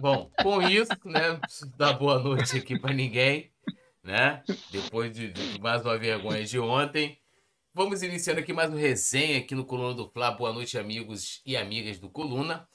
Bom, com isso, né? Preciso dar boa noite aqui para ninguém, né? Depois de, de, mais uma vergonha de ontem. Vamos iniciando aqui mais uma resenha aqui no Coluna do Fla. Boa noite, amigos e amigas do Coluna.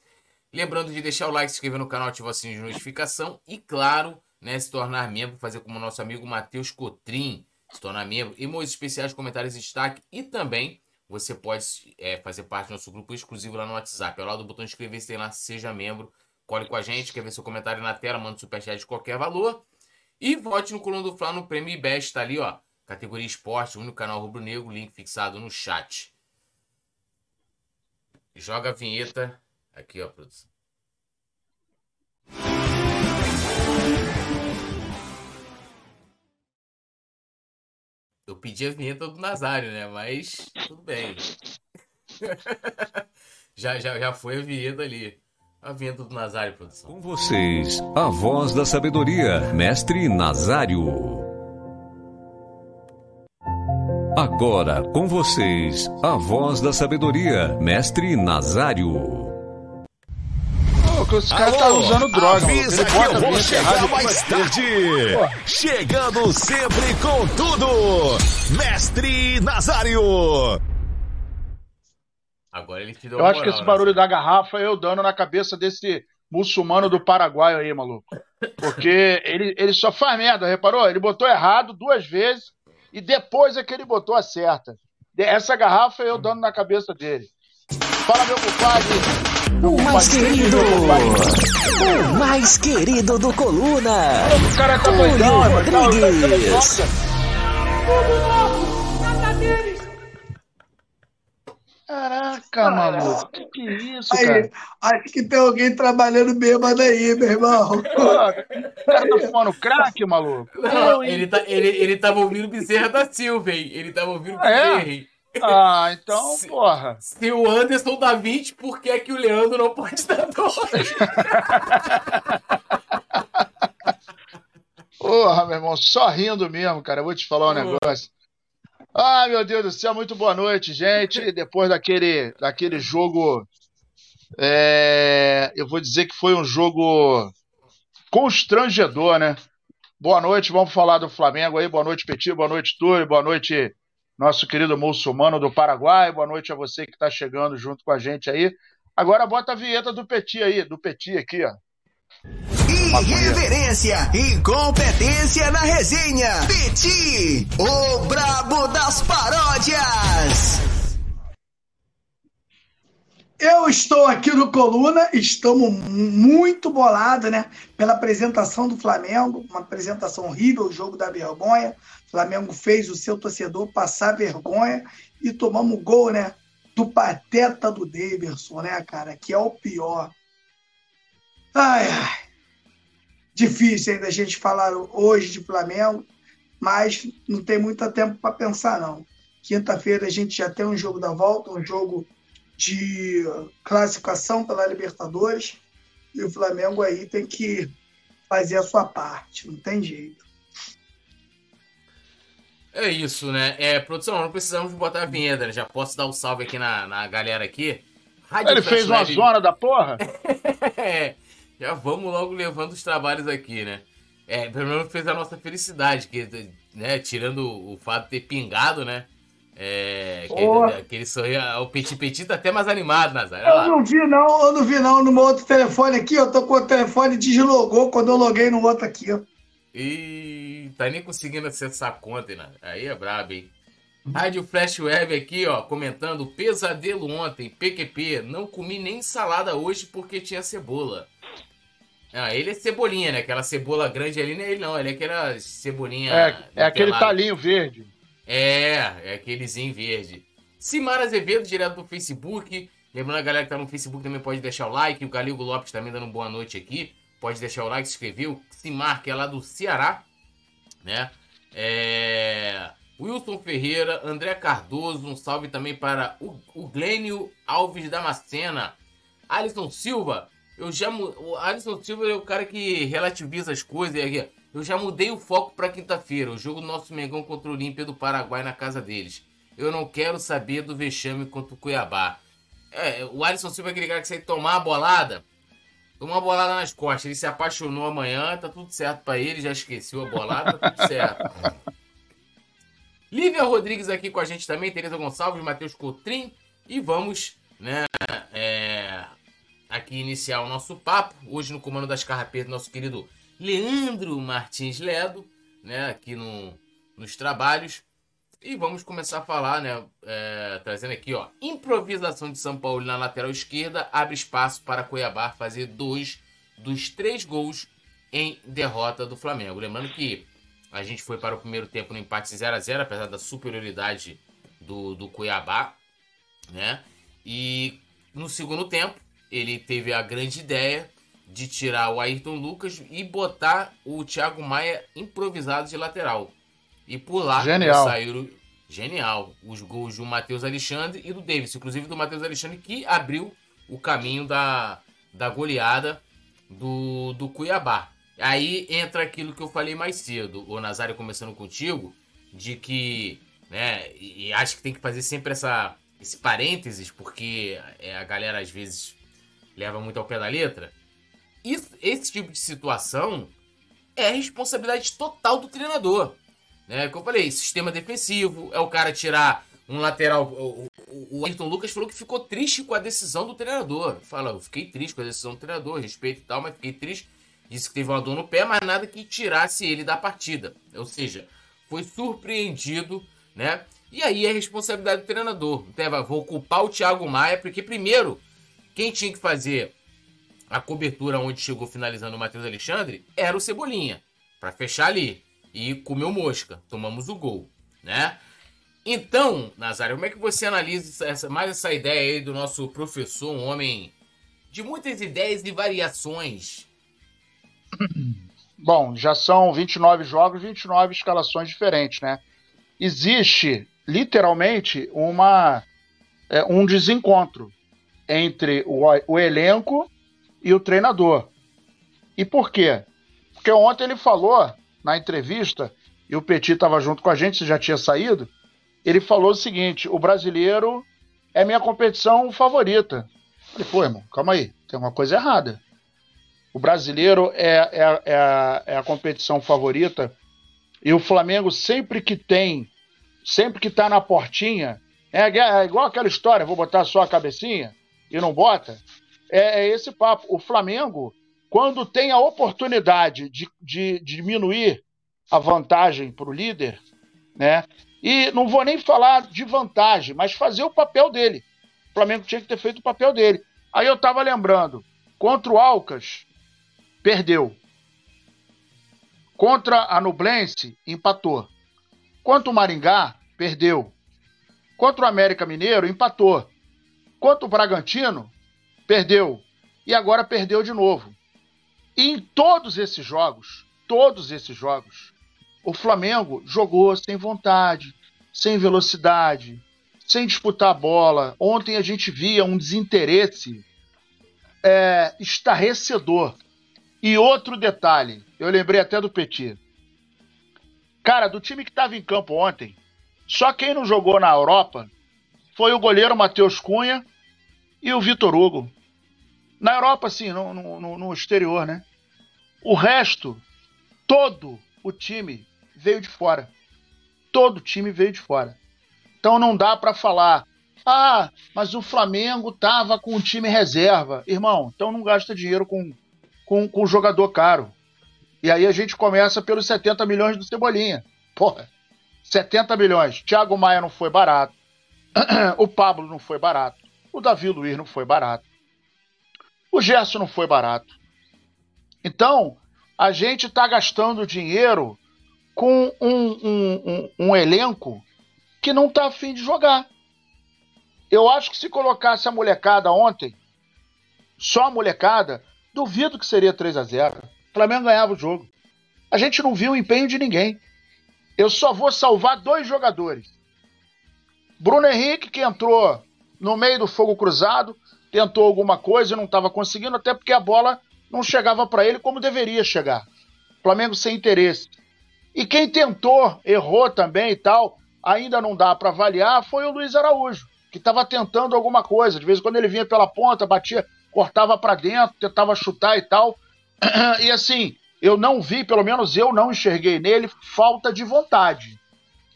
Lembrando de deixar o like, se inscrever no canal, ativar o sininho de notificação e, claro, né, se tornar membro, fazer como nosso amigo Matheus Cotrim, se tornar membro, emojis especiais, comentários e destaque e também você pode é, fazer parte do nosso grupo exclusivo lá no WhatsApp. Ao lado do botão inscrever-se tem lá, seja membro, cole com a gente, quer ver seu comentário na tela, manda superchat de qualquer valor e vote no Coluna do Fla no Prêmio IBEST, tá ali, ó, categoria esporte, único canal rubro-negro, link fixado no chat. Joga a vinheta Aqui, ó, produção. Eu pedi a vinheta do Nazário, né? Mas tudo bem. já, já, já foi a vinheta ali. A vinheta do Nazário, produção. Com vocês, a voz da sabedoria, mestre Nazário. Agora, com vocês, a voz da sabedoria, mestre Nazário que os caras tá usando droga. Avisa que eu vou chegar mais tarde. Chegando sempre com tudo. Mestre Nazário. Agora ele te deu Eu acho que esse barulho da garrafa é eu dando na cabeça desse muçulmano do Paraguai aí, maluco. Porque ele, ele só faz merda, reparou? Ele botou errado duas vezes e depois é que ele botou a certa. Essa garrafa é eu dando na cabeça dele. Fala, meu compadre. O mais querido. O mais querido do Coluna. O cara tá doidão, Rodrigues. Caraca, maluco. Que que é isso, cara? Aí, acho que tem alguém trabalhando bêbado aí, meu irmão. O cara tá fumando crack, maluco? Não, ele, tá, ele, ele tava ouvindo Bezerra da Silva, hein? Ele tava ouvindo Bezerra, é? Ah, então, se, porra. Se o Anderson dá 20, por que, é que o Leandro não pode dar 2? porra, meu irmão, só rindo mesmo, cara. Eu vou te falar um negócio. Ah, meu Deus do céu, muito boa noite, gente. Depois daquele, daquele jogo. É, eu vou dizer que foi um jogo constrangedor, né? Boa noite, vamos falar do Flamengo aí. Boa noite, Petit. Boa noite, Túlio. Boa noite, nosso querido muçulmano do Paraguai. Boa noite a você que está chegando junto com a gente aí. Agora bota a vinheta do Petit aí, do Petit aqui, ó. Irreverência e competência na resenha. Petit, o brabo das paródias. Eu estou aqui no Coluna, estamos muito bolados, né? Pela apresentação do Flamengo, uma apresentação horrível, o jogo da vergonha. Flamengo fez o seu torcedor passar vergonha e tomamos gol, né? Do pateta do Daverson, né, cara? Que é o pior. Ai, ai. Difícil ainda a gente falar hoje de Flamengo, mas não tem muito tempo para pensar, não. Quinta-feira a gente já tem um jogo da volta, um jogo de classificação pela Libertadores, e o Flamengo aí tem que fazer a sua parte, não tem jeito. É isso, né? É, produção, não precisamos botar a vinheta, né? Já posso dar um salve aqui na, na galera aqui. Rádio Ele fez uma zona da porra? é, já vamos logo levando os trabalhos aqui, né? É, pelo menos fez a nossa felicidade, que, né, tirando o fato de ter pingado, né? É, que, aquele sorriso, o Petit Petit tá até mais animado, Nazaré. Eu não vi, não, eu não vi, não. No meu outro telefone aqui, eu tô com o telefone deslogou quando eu loguei no outro aqui, ó. E tá nem conseguindo acessar a conta, né? Aí é brabo, hein? Rádio Flash Web aqui, ó, comentando pesadelo ontem, PQP, não comi nem salada hoje porque tinha cebola. Ah, ele é cebolinha, né? Aquela cebola grande ali não é ele não, ele é aquela cebolinha. É, é aquele talinho verde. É, é aquelezinho verde. Simara Azevedo, direto do Facebook. Lembrando a galera que tá no Facebook também pode deixar o like. O Galilgo Lopes também dando boa noite aqui. Pode deixar o like, se inscrever. O Simar, que é lá do Ceará, né? É... Wilson Ferreira, André Cardoso, um salve também para o, o Glênio Alves Damascena. Alisson Silva, eu já o Alisson Silva é o cara que relativiza as coisas. Eu já mudei o foco para quinta-feira, o jogo do nosso Mengão contra o Olímpia do Paraguai na casa deles. Eu não quero saber do vexame contra o Cuiabá. É, o Alisson Silva é aquele cara que sai tomar a bolada. Tomou uma bolada nas costas. Ele se apaixonou amanhã, tá tudo certo pra ele, já esqueceu a bolada, tá tudo certo. Lívia Rodrigues aqui com a gente também, Tereza Gonçalves, Matheus Cotrim. E vamos, né, é, aqui iniciar o nosso papo. Hoje no comando das carrapetas, nosso querido Leandro Martins Ledo, né, aqui no, nos trabalhos. E vamos começar a falar, né, é, trazendo aqui, ó, improvisação de São Paulo na lateral esquerda abre espaço para Cuiabá fazer dois dos três gols em derrota do Flamengo. Lembrando que a gente foi para o primeiro tempo no empate 0 a 0 apesar da superioridade do, do Cuiabá, né? E no segundo tempo, ele teve a grande ideia de tirar o Ayrton Lucas e botar o Thiago Maia improvisado de lateral. E por lá Genial. saíram genial os gols do Matheus Alexandre e do Davis, inclusive do Matheus Alexandre que abriu o caminho da, da goleada do, do Cuiabá. Aí entra aquilo que eu falei mais cedo, o Nazário começando contigo, de que, né, e, e acho que tem que fazer sempre essa, esse parênteses, porque é, a galera às vezes leva muito ao pé da letra. Isso, esse tipo de situação é responsabilidade total do treinador. Né? Como eu falei, sistema defensivo, é o cara tirar um lateral. O, o, o Ayrton Lucas falou que ficou triste com a decisão do treinador. Fala, eu fiquei triste com a decisão do treinador, respeito e tal, mas fiquei triste Disse que teve uma dor no pé, mas nada que tirasse ele da partida. Ou seja, foi surpreendido, né? E aí é responsabilidade do treinador. Então, vou culpar o Thiago Maia, porque primeiro, quem tinha que fazer a cobertura onde chegou finalizando o Matheus Alexandre era o Cebolinha, para fechar ali. E comeu mosca, tomamos o gol, né? Então, Nazário, como é que você analisa essa, mais essa ideia aí do nosso professor, um homem de muitas ideias e variações, Bom, já são 29 jogos, 29 escalações diferentes, né? Existe literalmente uma é, um desencontro entre o, o elenco e o treinador. E por quê? Porque ontem ele falou na entrevista, e o Petit estava junto com a gente, você já tinha saído, ele falou o seguinte: o brasileiro é minha competição favorita. Falei, pô, irmão, calma aí, tem uma coisa errada. O brasileiro é, é, é, a, é a competição favorita. E o Flamengo, sempre que tem, sempre que tá na portinha, é, é igual aquela história: vou botar só a cabecinha e não bota. É, é esse papo. O Flamengo, quando tem a oportunidade de, de, de diminuir a vantagem para o líder, né? E não vou nem falar de vantagem, mas fazer o papel dele. O Flamengo tinha que ter feito o papel dele. Aí eu estava lembrando, contra o Alcas, perdeu. Contra a Nublense, empatou. Contra o Maringá, perdeu. Contra o América Mineiro, empatou. Contra o Bragantino, perdeu. E agora perdeu de novo. E em todos esses jogos, todos esses jogos, o Flamengo jogou sem vontade, sem velocidade, sem disputar a bola. Ontem a gente via um desinteresse é, estarrecedor e outro detalhe, eu lembrei até do Petit. Cara, do time que estava em campo ontem, só quem não jogou na Europa foi o goleiro Matheus Cunha e o Vitor Hugo. Na Europa, sim, no, no, no exterior, né? O resto, todo o time veio de fora. Todo o time veio de fora. Então não dá para falar, ah, mas o Flamengo tava com o time reserva. Irmão, então não gasta dinheiro com com, com jogador caro. E aí a gente começa pelos 70 milhões do Cebolinha. Porra, 70 milhões. Thiago Maia não foi barato. O Pablo não foi barato. O Davi Luiz não foi barato. O Gerson não foi barato. Então, a gente está gastando dinheiro com um, um, um, um elenco que não está afim de jogar. Eu acho que se colocasse a molecada ontem, só a molecada, Duvido que seria 3 a 0 O Flamengo ganhava o jogo. A gente não viu o empenho de ninguém. Eu só vou salvar dois jogadores. Bruno Henrique, que entrou no meio do fogo cruzado, tentou alguma coisa e não estava conseguindo, até porque a bola não chegava para ele como deveria chegar. Flamengo sem interesse. E quem tentou, errou também e tal, ainda não dá para avaliar, foi o Luiz Araújo, que estava tentando alguma coisa. De vez em quando ele vinha pela ponta, batia cortava para dentro, tentava chutar e tal. E assim, eu não vi, pelo menos eu não enxerguei nele, falta de vontade.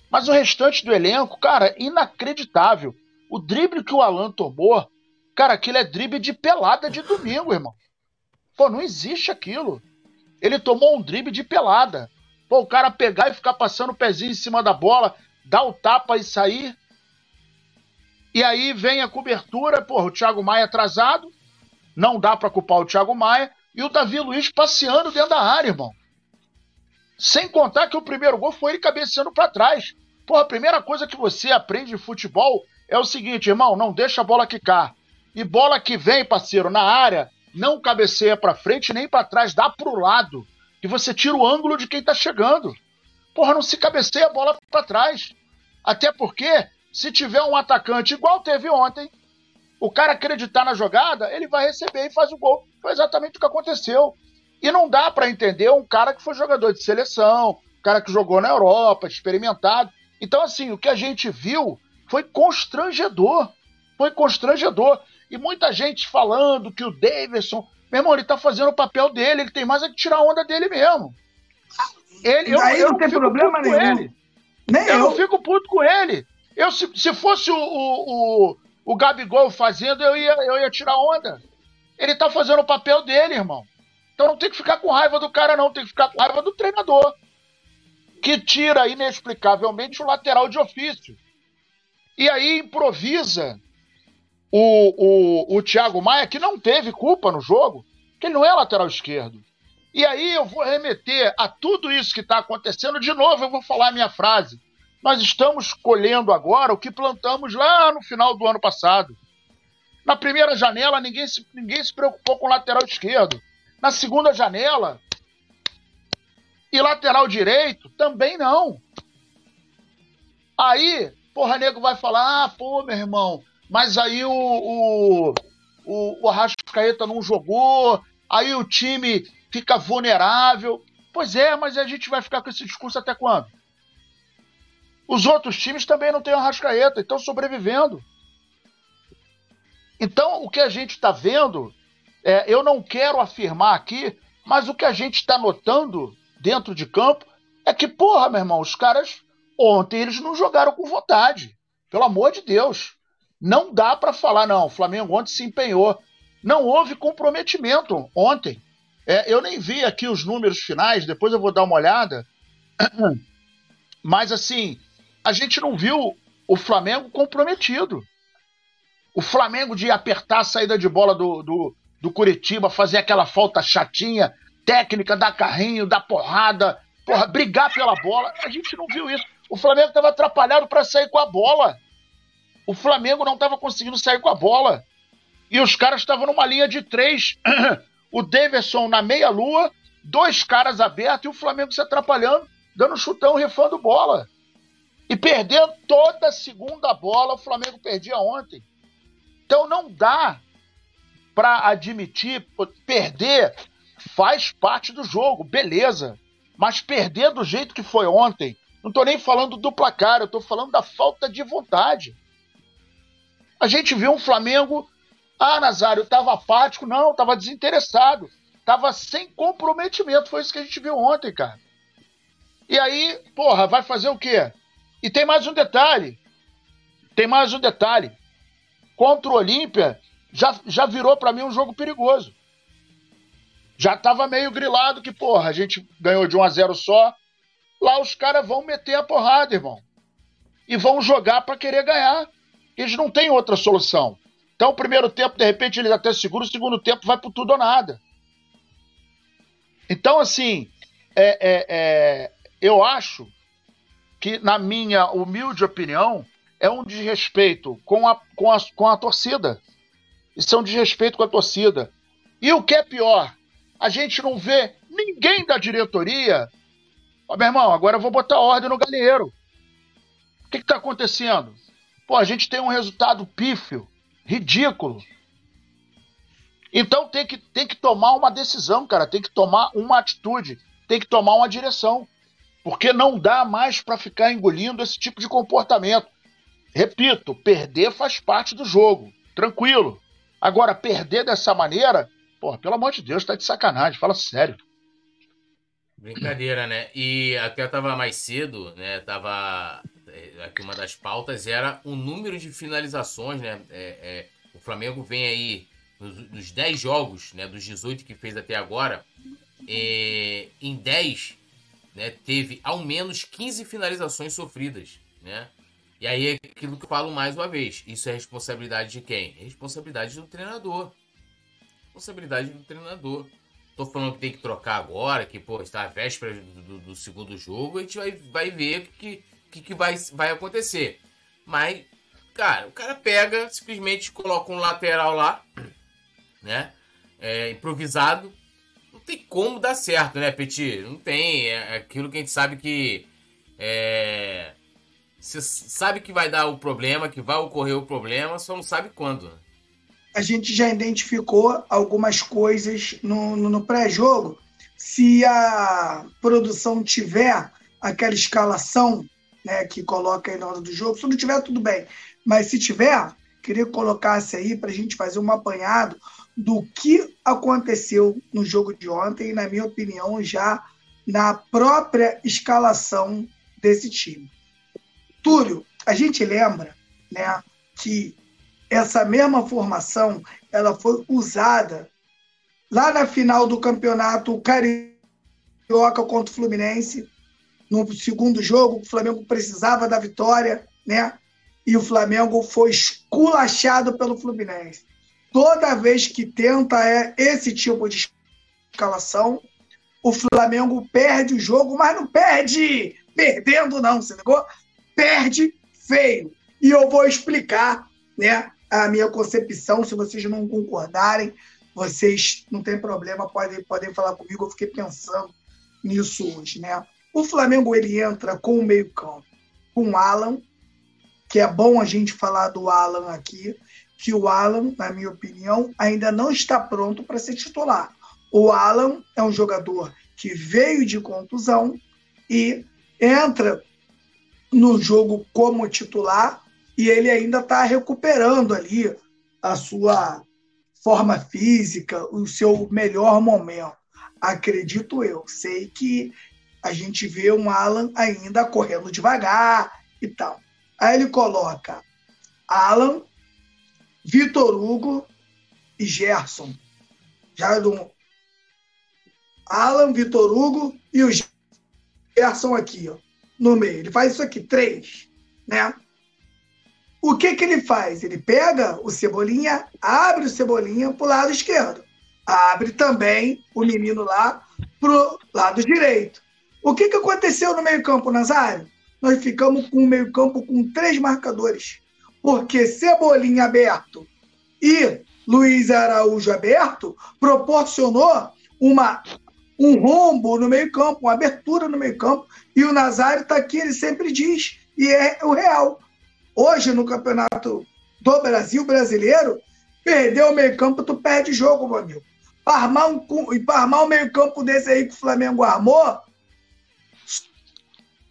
Mas o restante do elenco, cara, inacreditável. O drible que o Alan tomou, cara, aquilo é drible de pelada de domingo, irmão. Pô, não existe aquilo. Ele tomou um drible de pelada. Pô, o cara pegar e ficar passando o pezinho em cima da bola, dar o tapa e sair. E aí vem a cobertura, porra, o Thiago Maia atrasado. Não dá para culpar o Thiago Maia. E o Davi Luiz passeando dentro da área, irmão. Sem contar que o primeiro gol foi ele cabeceando para trás. Porra, a primeira coisa que você aprende de futebol é o seguinte, irmão, não deixa a bola quicar. E bola que vem, parceiro, na área, não cabeceia para frente nem para trás, dá pro lado. E você tira o ângulo de quem tá chegando. Porra, não se cabeceia a bola para trás. Até porque, se tiver um atacante igual teve ontem, o cara acreditar na jogada, ele vai receber e faz o gol. Foi exatamente o que aconteceu. E não dá para entender um cara que foi jogador de seleção, um cara que jogou na Europa, experimentado. Então, assim, o que a gente viu foi constrangedor. Foi constrangedor. E muita gente falando que o Davidson. Meu irmão, ele tá fazendo o papel dele, ele tem mais é que tirar a onda dele mesmo. Ele, eu, eu não tem fico problema nenhum. ele. Nem Eu eu. não fico puto com ele. Eu, se, se fosse o, o, o, o Gabigol fazendo, eu ia, eu ia tirar onda. Ele tá fazendo o papel dele, irmão. Então não tem que ficar com raiva do cara, não. Tem que ficar com raiva do treinador. Que tira inexplicavelmente o lateral de ofício. E aí improvisa o, o, o Thiago Maia, que não teve culpa no jogo, que ele não é lateral esquerdo. E aí eu vou remeter a tudo isso que está acontecendo. De novo, eu vou falar a minha frase. Nós estamos colhendo agora o que plantamos lá no final do ano passado. Na primeira janela, ninguém se, ninguém se preocupou com lateral esquerdo. Na segunda janela, e lateral direito, também não. Aí, porra, nego vai falar: ah, pô, meu irmão, mas aí o, o, o, o Arrascaeta não jogou, aí o time fica vulnerável. Pois é, mas a gente vai ficar com esse discurso até quando? Os outros times também não têm o Arrascaeta, estão sobrevivendo. Então, o que a gente está vendo, é, eu não quero afirmar aqui, mas o que a gente está notando dentro de campo é que, porra, meu irmão, os caras ontem eles não jogaram com vontade. Pelo amor de Deus. Não dá para falar, não. O Flamengo ontem se empenhou. Não houve comprometimento ontem. É, eu nem vi aqui os números finais, depois eu vou dar uma olhada. Mas assim, a gente não viu o Flamengo comprometido. O Flamengo de apertar a saída de bola do, do, do Curitiba, fazer aquela falta chatinha, técnica, dar carrinho, dar porrada, porra, brigar pela bola. A gente não viu isso. O Flamengo estava atrapalhado para sair com a bola. O Flamengo não estava conseguindo sair com a bola. E os caras estavam numa linha de três. o Davidson na meia-lua, dois caras abertos e o Flamengo se atrapalhando, dando chutão, rifando bola. E perdendo toda a segunda bola, o Flamengo perdia ontem. Então não dá para admitir, perder faz parte do jogo, beleza. Mas perder do jeito que foi ontem, não tô nem falando do placar, eu tô falando da falta de vontade. A gente viu um Flamengo, ah, Nazário, tava apático, não, tava desinteressado, tava sem comprometimento, foi isso que a gente viu ontem, cara. E aí, porra, vai fazer o quê? E tem mais um detalhe. Tem mais um detalhe. Contra o Olímpia, já, já virou para mim um jogo perigoso. Já tava meio grilado que, porra, a gente ganhou de 1 a 0 só. Lá os caras vão meter a porrada, irmão. E vão jogar para querer ganhar. Eles não têm outra solução. Então, o primeiro tempo, de repente, eles até seguram, o segundo tempo vai por tudo ou nada. Então, assim, é, é, é, eu acho que, na minha humilde opinião, é um desrespeito com a, com a, com a torcida. Isso é um desrespeito com a torcida. E o que é pior, a gente não vê ninguém da diretoria. Ó, meu irmão, agora eu vou botar ordem no galinheiro. O que está acontecendo? Pô, a gente tem um resultado pífio, ridículo. Então tem que, tem que tomar uma decisão, cara. Tem que tomar uma atitude. Tem que tomar uma direção. Porque não dá mais para ficar engolindo esse tipo de comportamento. Repito, perder faz parte do jogo. Tranquilo. Agora, perder dessa maneira, pô, pelo amor de Deus, tá de sacanagem, fala sério. Brincadeira, né? E até tava mais cedo, né? Tava. é, Aqui uma das pautas era o número de finalizações, né? É, é, o Flamengo vem aí nos, nos 10 jogos, né? Dos 18 que fez até agora. é, em 10, né? Teve ao menos 15 finalizações sofridas, né? E aí é aquilo que eu falo mais uma vez. Isso é responsabilidade de quem? Responsabilidade do treinador. Responsabilidade do treinador. Tô falando que tem que trocar agora, que pô, está à véspera do, do- do segundo jogo, a gente vai, vai ver o que, que, que vai, vai acontecer. Mas, cara, o cara pega, simplesmente coloca um lateral lá, né? É, improvisado. Não tem como dar certo, né, Petit? Não tem. É aquilo que a gente sabe que. É, você sabe que vai dar o problema, que vai ocorrer o problema, só não sabe quando. né? A gente já identificou algumas coisas no, no- no pré-jogo. Se a produção tiver aquela escalação né, que coloca aí na hora do jogo, se não tiver, tudo bem. Mas se tiver, queria que colocasse aí para a gente fazer um apanhado do que aconteceu no jogo de ontem, na minha opinião, já na própria escalação desse time. Túlio, a gente lembra né, que essa mesma formação ela foi usada lá na final do campeonato carioca contra o Fluminense no segundo jogo o Flamengo precisava da vitória né? E o Flamengo foi esculachado pelo Fluminense. Toda vez que tenta é esse tipo de escalação. O Flamengo perde o jogo mas não perde! Perdendo não você ligou? Perde feio. E eu vou explicar né a minha concepção. Se vocês não concordarem, vocês não tem problema, podem, podem falar comigo. Eu fiquei pensando nisso hoje, né? O Flamengo ele entra com o meio-campo, com o Alan, que é bom a gente falar do Alan aqui, que o Alan, na minha opinião, ainda não está pronto para ser titular. O Alan é um jogador que veio de contusão e entra no jogo como titular e ele ainda está recuperando ali a sua forma física, o seu melhor momento. Acredito eu. Sei que a gente vê um Alan ainda correndo devagar e tal. Aí ele coloca Alan, Vitor Hugo e Gerson. Já do Alan, Vitor Hugo e o Gerson aqui, ó, no meio. Ele faz isso aqui, três, né? O que, que ele faz? Ele pega o Cebolinha, abre o Cebolinha para o lado esquerdo. Abre também o menino lá para o lado direito. O que, que aconteceu no meio-campo, Nazário? Nós ficamos com o meio-campo com três marcadores. Porque Cebolinha aberto e Luiz Araújo aberto proporcionou uma, um rombo no meio-campo, uma abertura no meio-campo. E o Nazário está aqui, ele sempre diz, e é o real. Hoje, no Campeonato do Brasil brasileiro, perdeu o meio-campo, tu perde jogo, meu amigo. Para armar um, para armar um meio-campo desse aí que o Flamengo armou,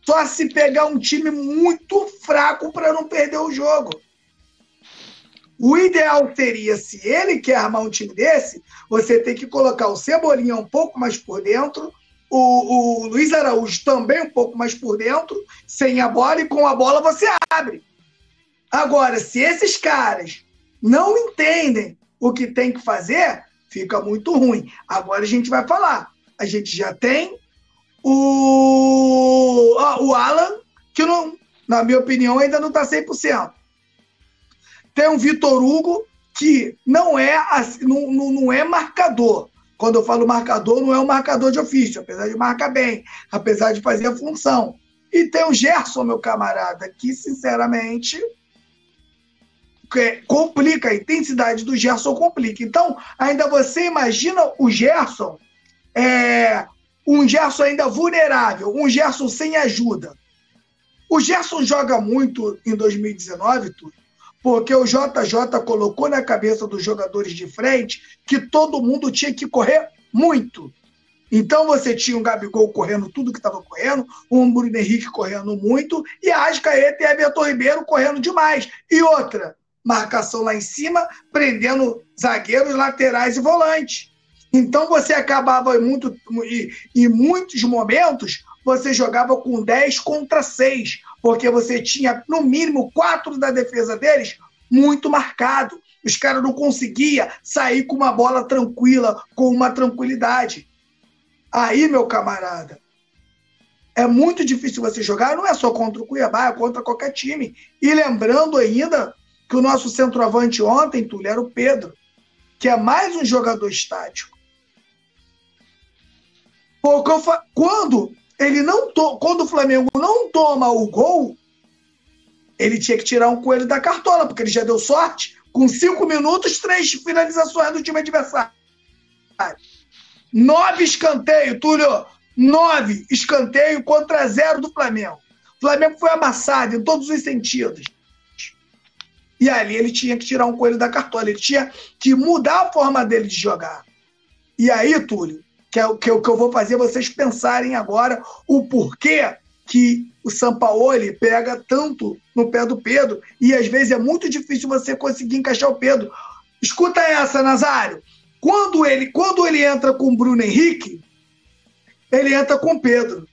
só se pegar um time muito fraco para não perder o jogo. O ideal seria, se ele quer armar um time desse, você tem que colocar o Cebolinha um pouco mais por dentro, o, o Luiz Araújo também um pouco mais por dentro, sem a bola, e com a bola você abre. Agora, se esses caras não entendem o que tem que fazer, fica muito ruim. Agora a gente vai falar. A gente já tem o, ah, o Alan, que não, na minha opinião ainda não está 100%. Tem o Vitor Hugo, que não é, não, não, não é marcador. Quando eu falo marcador, não é um marcador de ofício, apesar de marcar bem, apesar de fazer a função. E tem o Gerson, meu camarada, que, sinceramente, complica, a intensidade do Gerson complica. Então, ainda você imagina o Gerson, é, um Gerson ainda vulnerável, um Gerson sem ajuda. O Gerson joga muito em 2019, tudo, porque o JJ colocou na cabeça dos jogadores de frente que todo mundo tinha que correr muito. Então você tinha um Gabigol correndo tudo que estava correndo, um Bruno Henrique correndo muito, e a Arrascaeta e Everton Ribeiro correndo demais. E outra, marcação lá em cima, prendendo zagueiros, laterais e volantes. Então você acabava em, muito, em muitos momentos, você jogava com 10 contra 6, porque você tinha no mínimo quatro da defesa deles muito marcado. Os caras não conseguiam sair com uma bola tranquila, com uma tranquilidade. Aí, meu camarada, é muito difícil você jogar, não é só contra o Cuiabá, é contra qualquer time. E lembrando ainda que o nosso centroavante ontem, Túlio, era o Pedro, que é mais um jogador estático. Quando ele não to... quando o Flamengo não toma o gol, ele tinha que tirar um coelho da cartola, porque ele já deu sorte. Com cinco minutos, três finalizações do time adversário. Nove escanteio, Túlio. Nove escanteio contra zero do Flamengo. O Flamengo foi amassado em todos os sentidos. E ali ele tinha que tirar um coelho da cartola. Ele tinha que mudar a forma dele de jogar. E aí, Túlio, que é o que, eu vou fazer vocês pensarem agora o porquê que o Sampaoli pega tanto no pé do Pedro e às vezes é muito difícil você conseguir encaixar o Pedro. Escuta essa, Nazário. Quando ele, quando ele entra com o Bruno Henrique, ele entra com o Pedro.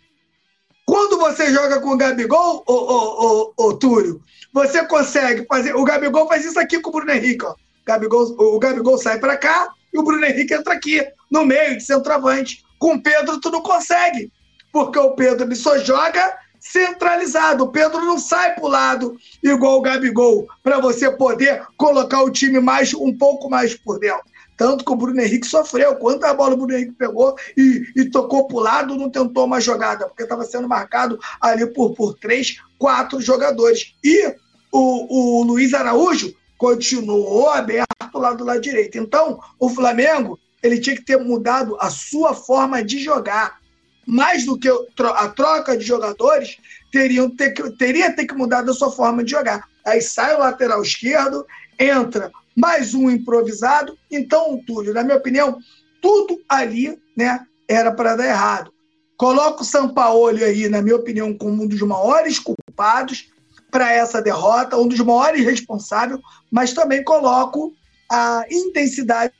Quando você joga com o Gabigol, ô, ô, ô, ô, Túlio, você consegue fazer. O Gabigol faz isso aqui com o Bruno Henrique. Ó. Gabigol, o Gabigol sai para cá e o Bruno Henrique entra aqui no meio, de centroavante. Com o Pedro, tu não consegue, porque o Pedro ele só joga centralizado. O Pedro não sai para o lado igual o Gabigol, para você poder colocar o time mais um pouco mais por dentro. Tanto que o Bruno Henrique sofreu. Quanta bola o Bruno Henrique pegou e, e tocou o lado, não tentou uma jogada, porque estava sendo marcado ali por, por três, quatro jogadores. E o, o Luiz Araújo continuou aberto lá do lado direito. Então, o Flamengo ele tinha que ter mudado a sua forma de jogar. Mais do que a troca de jogadores, teriam ter que, teria ter que mudar a sua forma de jogar. Aí sai o lateral esquerdo, entra mais um improvisado. Então, Túlio, na minha opinião, tudo ali né, era para dar errado. Coloco o Sampaoli aí, na minha opinião, como um dos maiores culpados para essa derrota, um dos maiores responsáveis, mas também coloco a intensidade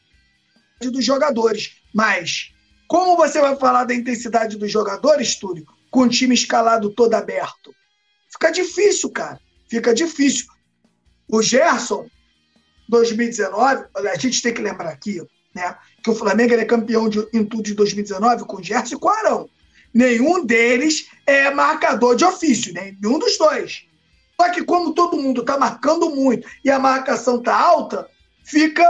dos jogadores. Mas como você vai falar da intensidade dos jogadores, Túlio, com o time escalado todo aberto? Fica difícil, cara. Fica difícil. O Gerson, 2019, a gente tem que lembrar aqui, né, que o Flamengo é campeão de, em tudo de 2019 com o Gerson e com o Arão. Nenhum deles é marcador de ofício, né? nenhum dos dois. Só que como todo mundo está marcando muito e a marcação está alta, fica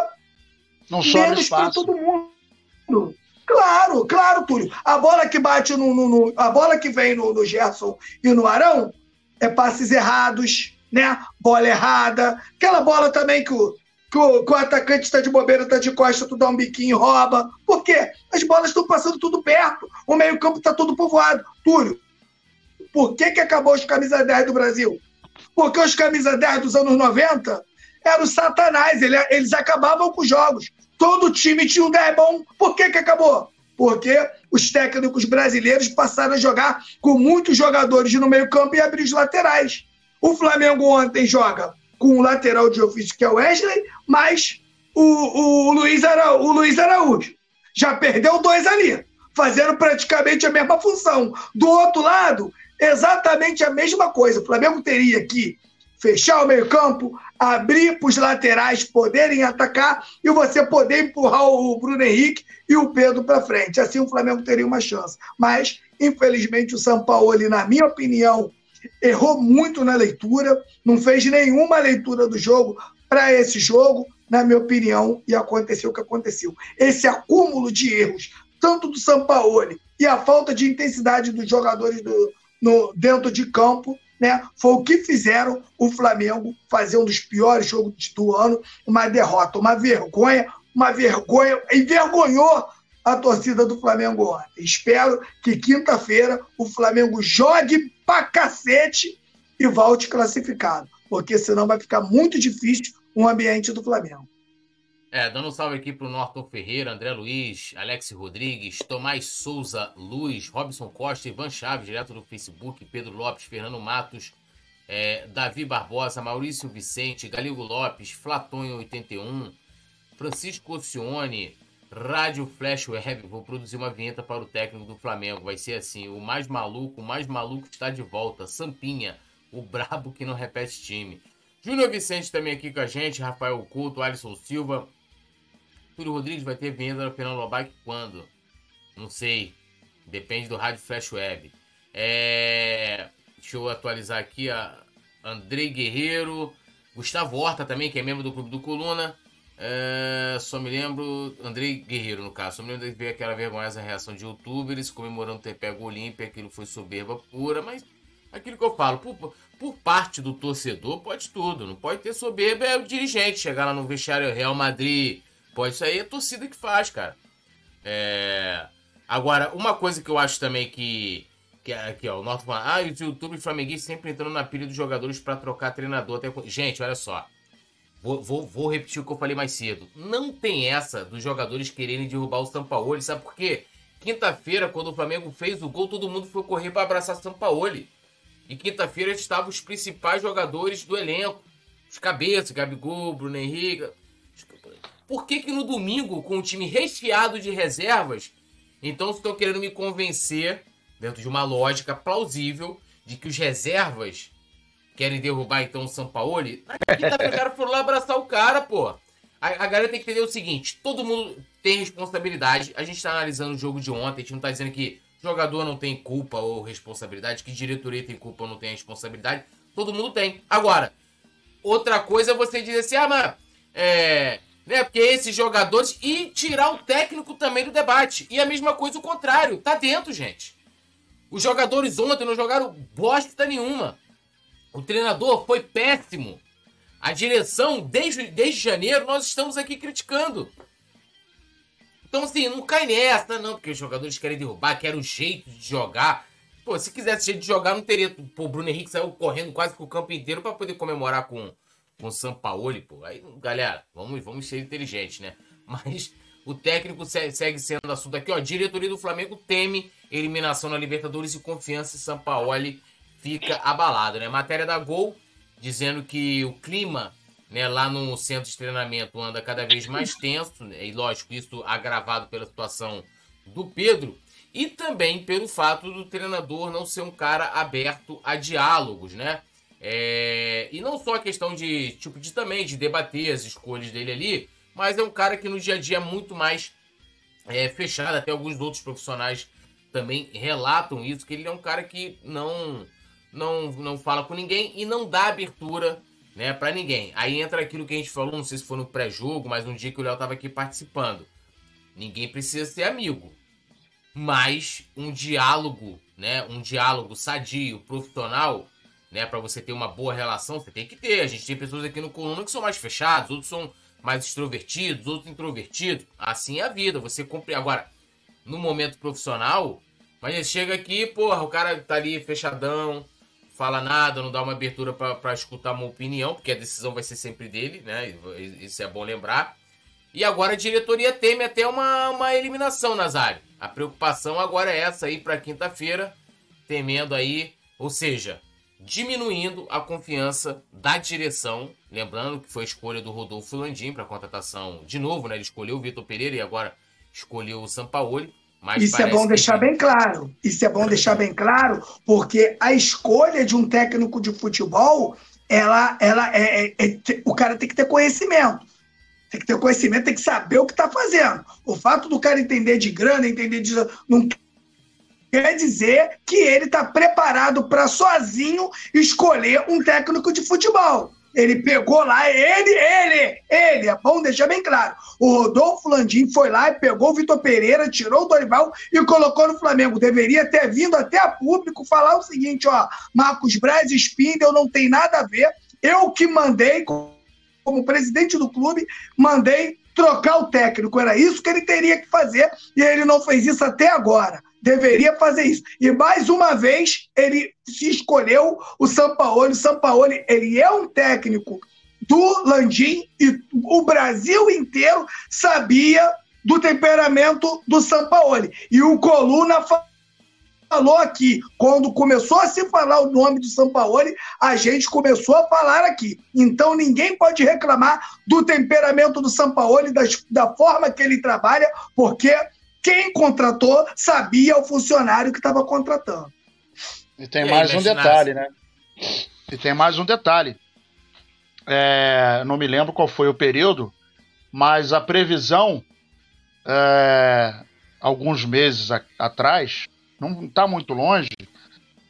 não menos para todo mundo. Claro, claro, Túlio. A bola que bate no, no, no, a bola que vem no, no Gerson e no Arão é passes errados, né? Bola errada. Aquela bola também que o, que o, que o atacante está de bobeira, está de costa, tu dá um biquinho e rouba. Por quê? As bolas estão passando tudo perto. O meio-campo está todo povoado. Túlio, por que, que acabou os camisas 10 do Brasil? Porque os camisas 10 dos anos 90 eram satanás. Eles acabavam com os jogos. Todo time tinha um 10 bom. Por que, que acabou? Porque os técnicos brasileiros passaram a jogar com muitos jogadores no meio-campo e abrir os laterais. O Flamengo ontem joga com o lateral de ofício, que é o Wesley, mas o, o, Luiz, Ara, o Luiz Araújo. Já perdeu dois ali, fazendo praticamente a mesma função. Do outro lado, exatamente a mesma coisa. O Flamengo teria que fechar o meio-campo, abrir para os laterais poderem atacar e você poder empurrar o Bruno Henrique e o Pedro para frente. Assim o Flamengo teria uma chance. Mas, infelizmente, o São Paulo, na minha opinião, errou muito na leitura, não fez nenhuma leitura do jogo para esse jogo, na minha opinião, e aconteceu o que aconteceu. Esse acúmulo de erros, tanto do Sampaoli e a falta de intensidade dos jogadores do, no, dentro de campo, né, foi o que fizeram o Flamengo fazer um dos piores jogos do ano, uma derrota, uma vergonha, uma vergonha, envergonhou a torcida do Flamengo ontem. Espero que quinta-feira o Flamengo jogue pra cacete e volte classificado, porque senão vai ficar muito difícil o ambiente do Flamengo. É, dando um salve aqui pro Norton Ferreira, André Luiz, Alex Rodrigues, Tomás Souza Luz, Robson Costa, Ivan Chaves, direto do Facebook, Pedro Lopes, Fernando Matos, é, Davi Barbosa, Maurício Vicente, Galigo Lopes, Flatonho 81, Francisco Ossione, Rádio Flash Web. Vou produzir uma vinheta para o técnico do Flamengo. Vai ser assim: o mais maluco, o mais maluco está de volta. Sampinha, o brabo que não repete time. Júnior Vicente também aqui com a gente, Rafael Couto, Alisson Silva. Túlio Rodrigues vai ter vinheta no Fernando Lobac quando? Não sei. Depende do Rádio Flash Web. É... Deixa eu atualizar aqui a Andrei Guerreiro, Gustavo Horta também, que é membro do Clube do Coluna. É... Só me lembro, Andrei Guerreiro no caso, só me lembro de ver aquela vergonhosa reação de youtubers comemorando ter pego o Olímpia, aquilo foi soberba pura, mas aquilo que eu falo, por, por parte do torcedor, pode tudo, não pode ter soberba, é o dirigente chegar lá no vestiário Real Madrid, pode isso aí é a torcida que faz, cara. É... Agora, uma coisa que eu acho também que que é aqui, ó, o Norton falando, ah, os YouTube flamenguistas sempre entrando na pilha dos jogadores para trocar treinador. Até... Gente, olha só. Vou, vou, vou, repetir o que eu falei mais cedo. Não tem essa dos jogadores quererem derrubar o Sampaoli, sabe por quê? Quinta-feira, quando o Flamengo fez o gol, todo mundo foi correr para abraçar Sampaoli. E quinta-feira estavam os principais jogadores do elenco. Os cabeças, Gabigol, Bruno Henrique. Por que que no domingo, com o time recheado de reservas, então estão querendo me convencer dentro de uma lógica plausível de que os reservas querem derrubar então o Sampaoli, na quinta-feira o cara foram lá abraçar o cara, pô. A, a galera tem que entender o seguinte: todo mundo tem responsabilidade. A gente tá analisando o jogo de ontem, a gente não tá dizendo que jogador não tem culpa ou responsabilidade, que diretoria tem culpa ou não tem responsabilidade. Todo mundo tem. Agora, outra coisa é você dizer assim, ah, mas. É. Né, porque esses jogadores. E tirar o técnico também do debate. E a mesma coisa o contrário. Tá dentro, gente. Os jogadores ontem não jogaram bosta nenhuma. O treinador foi péssimo. A direção, desde, desde janeiro, nós estamos aqui criticando. Então, assim, não cai nessa, não, porque os jogadores querem derrubar, querem o jeito de jogar. Pô, se quisesse jeito de jogar, não teria. Pô, o Bruno Henrique saiu correndo quase que o campo inteiro para poder comemorar com, com o Sampaoli, pô. Aí, galera, vamos, vamos ser inteligentes, né? Mas o técnico segue sendo assunto aqui, ó. Diretoria do Flamengo teme eliminação na Libertadores e confiança em Sampaoli fica abalado, né? Matéria da Gol dizendo que o clima né, lá no centro de treinamento anda cada vez mais tenso, né? e lógico, isso agravado pela situação do Pedro, e também pelo fato do treinador não ser um cara aberto a diálogos, né? É... E não só a questão de, tipo, de também de debater as escolhas dele ali, mas é um cara que no dia a dia é muito mais é, fechado, até alguns outros profissionais também relatam isso, que ele é um cara que não não, não fala com ninguém e não dá abertura né, para ninguém. Aí entra aquilo que a gente falou, não sei se foi no pré-jogo, mas um dia que o Léo tava aqui participando. Ninguém precisa ser amigo, mas um diálogo, né, um diálogo sadio, profissional, né, para você ter uma boa relação, você tem que ter. A gente tem pessoas aqui no coluna que são mais fechados, outros são mais extrovertidos, outros introvertidos. Assim é a vida, você compre agora no momento profissional, mas chega aqui, porra, o cara tá ali fechadão, fala nada, não dá uma abertura para escutar uma opinião, porque a decisão vai ser sempre dele, né? Isso é bom lembrar. E agora a diretoria teme até uma, uma eliminação, Nazário. A preocupação agora é essa aí para quinta-feira, temendo aí, ou seja, diminuindo a confiança da direção. Lembrando que foi a escolha do Rodolfo Landim para contratação de novo, né? Ele escolheu o Vitor Pereira e agora escolheu o Sampaoli. Mas Isso é bom deixar que... bem claro. Isso é bom deixar bem claro, porque a escolha de um técnico de futebol, ela, ela é, é, é o cara tem que ter conhecimento. Tem que ter conhecimento, tem que saber o que está fazendo. O fato do cara entender de grana, entender de. Não quer dizer que ele está preparado para sozinho escolher um técnico de futebol. Ele pegou lá, ele, ele, ele, é bom deixar bem claro. O Rodolfo Landim foi lá e pegou o Vitor Pereira, tirou o Dorival e colocou no Flamengo. Deveria ter vindo até a público falar o seguinte: ó, Marcos Braz e Spindel não tem nada a ver. Eu que mandei, como presidente do clube, mandei trocar o técnico. Era isso que ele teria que fazer e ele não fez isso até agora deveria fazer isso. E mais uma vez ele se escolheu o Sampaoli. O Sampaoli, ele é um técnico do Landim e o Brasil inteiro sabia do temperamento do Sampaoli. E o Coluna falou aqui. Quando começou a se falar o nome de Sampaoli, a gente começou a falar aqui. Então ninguém pode reclamar do temperamento do Sampaoli, das, da forma que ele trabalha, porque quem contratou sabia o funcionário que estava contratando. E tem mais um detalhe, né? E tem mais um detalhe. É, não me lembro qual foi o período, mas a previsão, é, alguns meses a, atrás, não está muito longe,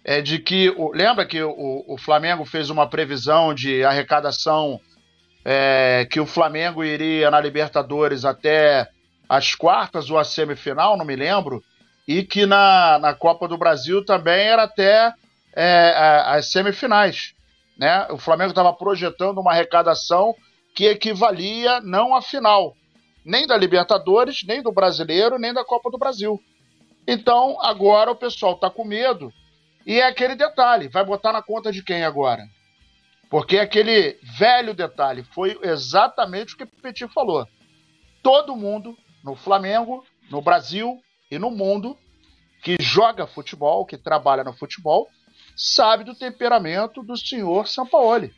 é de que. Lembra que o, o Flamengo fez uma previsão de arrecadação é, que o Flamengo iria na Libertadores até as quartas ou a semifinal, não me lembro, e que na, na Copa do Brasil também era até é, as semifinais. Né? O Flamengo estava projetando uma arrecadação que equivalia não à final, nem da Libertadores, nem do Brasileiro, nem da Copa do Brasil. Então, agora o pessoal está com medo. E é aquele detalhe: vai botar na conta de quem agora? Porque aquele velho detalhe foi exatamente o que o Petit falou. Todo mundo no Flamengo, no Brasil e no mundo que joga futebol, que trabalha no futebol, sabe do temperamento do senhor Sampaoli.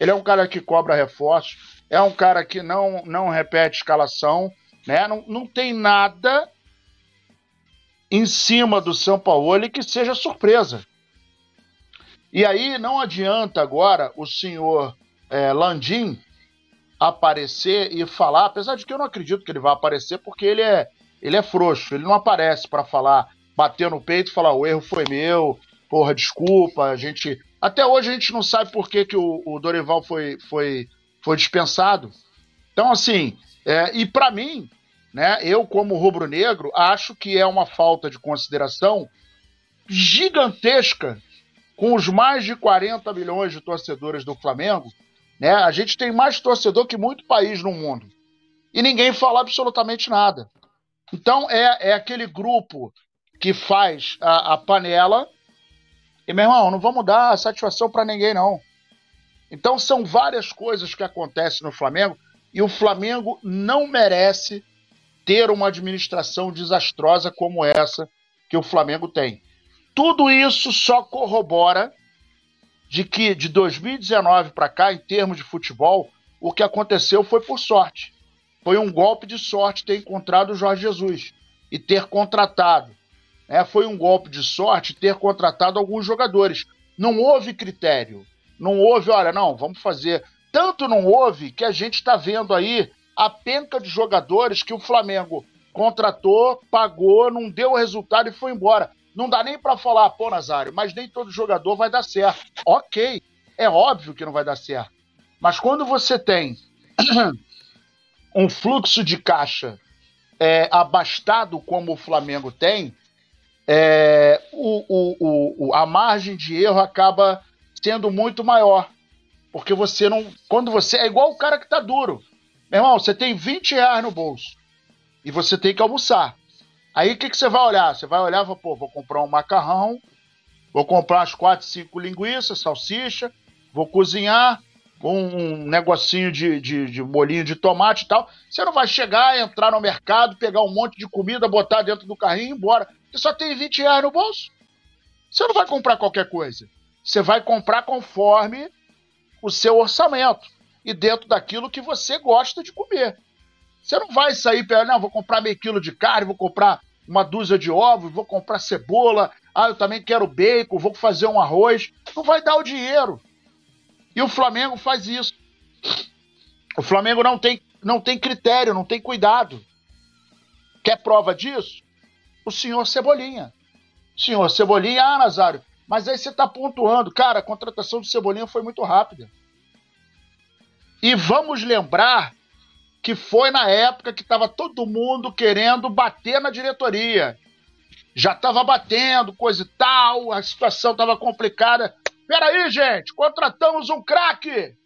Ele é um cara que cobra reforços, é um cara que não, não repete escalação, né? não, não tem nada em cima do Sampaoli que seja surpresa. E aí não adianta agora o senhor é, Landim aparecer e falar, apesar de que eu não acredito que ele vai aparecer, porque ele é, ele é frouxo, ele não aparece para falar, bater no peito e falar, o erro foi meu, porra, desculpa, a gente. Até hoje a gente não sabe por que, que o, o Dorival foi, foi, foi dispensado. Então, assim, é, e para mim, né, eu como rubro-negro, acho que é uma falta de consideração gigantesca com os mais de 40 milhões de torcedores do Flamengo né? A gente tem mais torcedor que muito país no mundo. E ninguém fala absolutamente nada. Então é, é aquele grupo que faz a, a panela. E, meu irmão, não vamos dar satisfação para ninguém, não. Então são várias coisas que acontecem no Flamengo e o Flamengo não merece ter uma administração desastrosa como essa que o Flamengo tem. Tudo isso só corrobora de que de 2019 para cá, em termos de futebol, o que aconteceu foi por sorte. Foi um golpe de sorte ter encontrado o Jorge Jesus e ter contratado. É, foi um golpe de sorte ter contratado alguns jogadores. Não houve critério. Não houve, olha, não, vamos fazer. Tanto não houve que a gente está vendo aí a penca de jogadores que o Flamengo contratou, pagou, não deu resultado e foi embora. Não dá nem para falar, pô, Nazário, mas nem todo jogador vai dar certo. Ok, é óbvio que não vai dar certo. Mas quando você tem um fluxo de caixa é, abastado como o Flamengo tem, é, o, o, o, a margem de erro acaba sendo muito maior. Porque você não. Quando você. É igual o cara que tá duro. Meu irmão, você tem 20 reais no bolso. E você tem que almoçar. Aí o que, que você vai olhar? Você vai olhar e vai, pô, vou comprar um macarrão, vou comprar umas 4, 5 linguiças, salsicha, vou cozinhar um negocinho de, de, de molinho de tomate e tal. Você não vai chegar, entrar no mercado, pegar um monte de comida, botar dentro do carrinho e ir embora. Você só tem 20 reais no bolso. Você não vai comprar qualquer coisa. Você vai comprar conforme o seu orçamento e dentro daquilo que você gosta de comer. Você não vai sair não, vou comprar meio quilo de carne, vou comprar uma dúzia de ovos, vou comprar cebola, ah, eu também quero bacon, vou fazer um arroz. Não vai dar o dinheiro. E o Flamengo faz isso. O Flamengo não tem, não tem critério, não tem cuidado. Quer prova disso? O senhor Cebolinha. Senhor Cebolinha, ah, Nazário, mas aí você está pontuando. Cara, a contratação do Cebolinha foi muito rápida. E vamos lembrar que foi na época que estava todo mundo querendo bater na diretoria. Já estava batendo, coisa e tal, a situação estava complicada. Peraí, gente, contratamos um craque!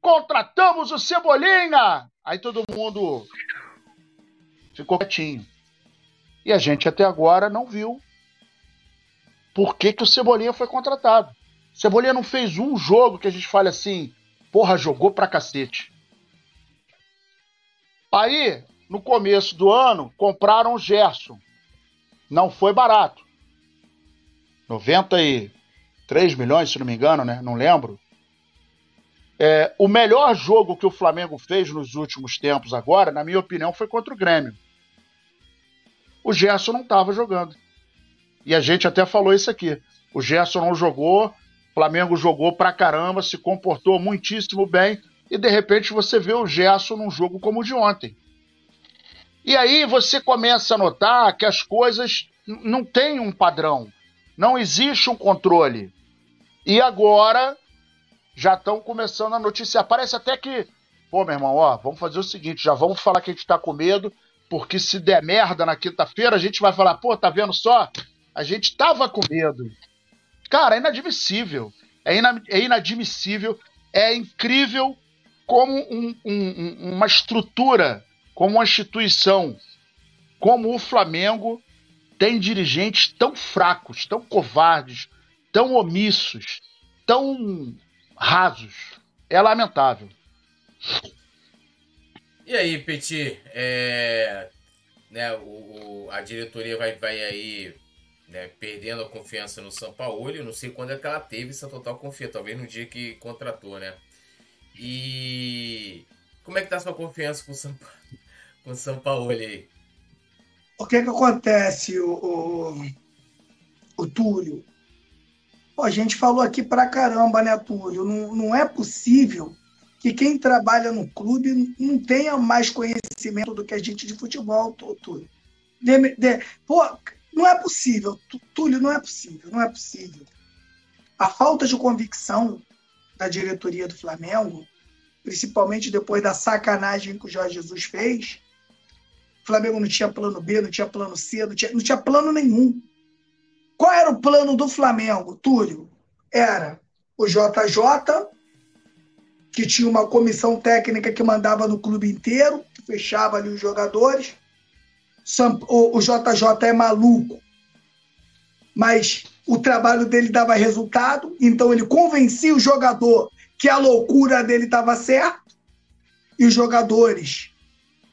Contratamos o Cebolinha! Aí todo mundo ficou quietinho. E a gente até agora não viu por que, que o Cebolinha foi contratado. O Cebolinha não fez um jogo que a gente fale assim, porra, jogou pra cacete. Aí, no começo do ano, compraram o Gerson. Não foi barato. 93 milhões, se não me engano, né? Não lembro. É, o melhor jogo que o Flamengo fez nos últimos tempos agora, na minha opinião, foi contra o Grêmio. O Gerson não estava jogando. E a gente até falou isso aqui. O Gerson não jogou, o Flamengo jogou pra caramba, se comportou muitíssimo bem, e de repente você vê o Gerson num jogo como o de ontem. E aí você começa a notar que as coisas não têm um padrão, não existe um controle. E agora já estão começando a noticiar. Parece até que, pô, meu irmão, ó, vamos fazer o seguinte, já vamos falar que a gente tá com medo, porque se der merda na quinta-feira, a gente vai falar, pô, tá vendo só? A gente tava com medo. Cara, é inadmissível. É, ina é inadmissível. É incrível como um, um, uma estrutura, como uma instituição, como o Flamengo tem dirigentes tão fracos, tão covardes, tão omissos, tão rasos. É lamentável. E aí, Petit, é, né, o, a diretoria vai, vai aí né, perdendo a confiança no São Paulo. Eu não sei quando é que ela teve essa total confiança, talvez no dia que contratou, né? E como é que tá a sua confiança com o São, com o São Paulo aí? O que que acontece, o, o, o Túlio? Pô, a gente falou aqui pra caramba, né, Túlio? Não, não é possível que quem trabalha no clube não tenha mais conhecimento do que a gente de futebol, Túlio. De, de, pô, não é possível, Túlio, não é possível, não é possível. A falta de convicção da diretoria do Flamengo, principalmente depois da sacanagem que o Jorge Jesus fez, o Flamengo não tinha plano B, não tinha plano C, não tinha, não tinha plano nenhum. Qual era o plano do Flamengo, Túlio? Era o JJ, que tinha uma comissão técnica que mandava no clube inteiro, que fechava ali os jogadores, o JJ é maluco, mas o trabalho dele dava resultado, então ele convencia o jogador que a loucura dele estava certa, e os jogadores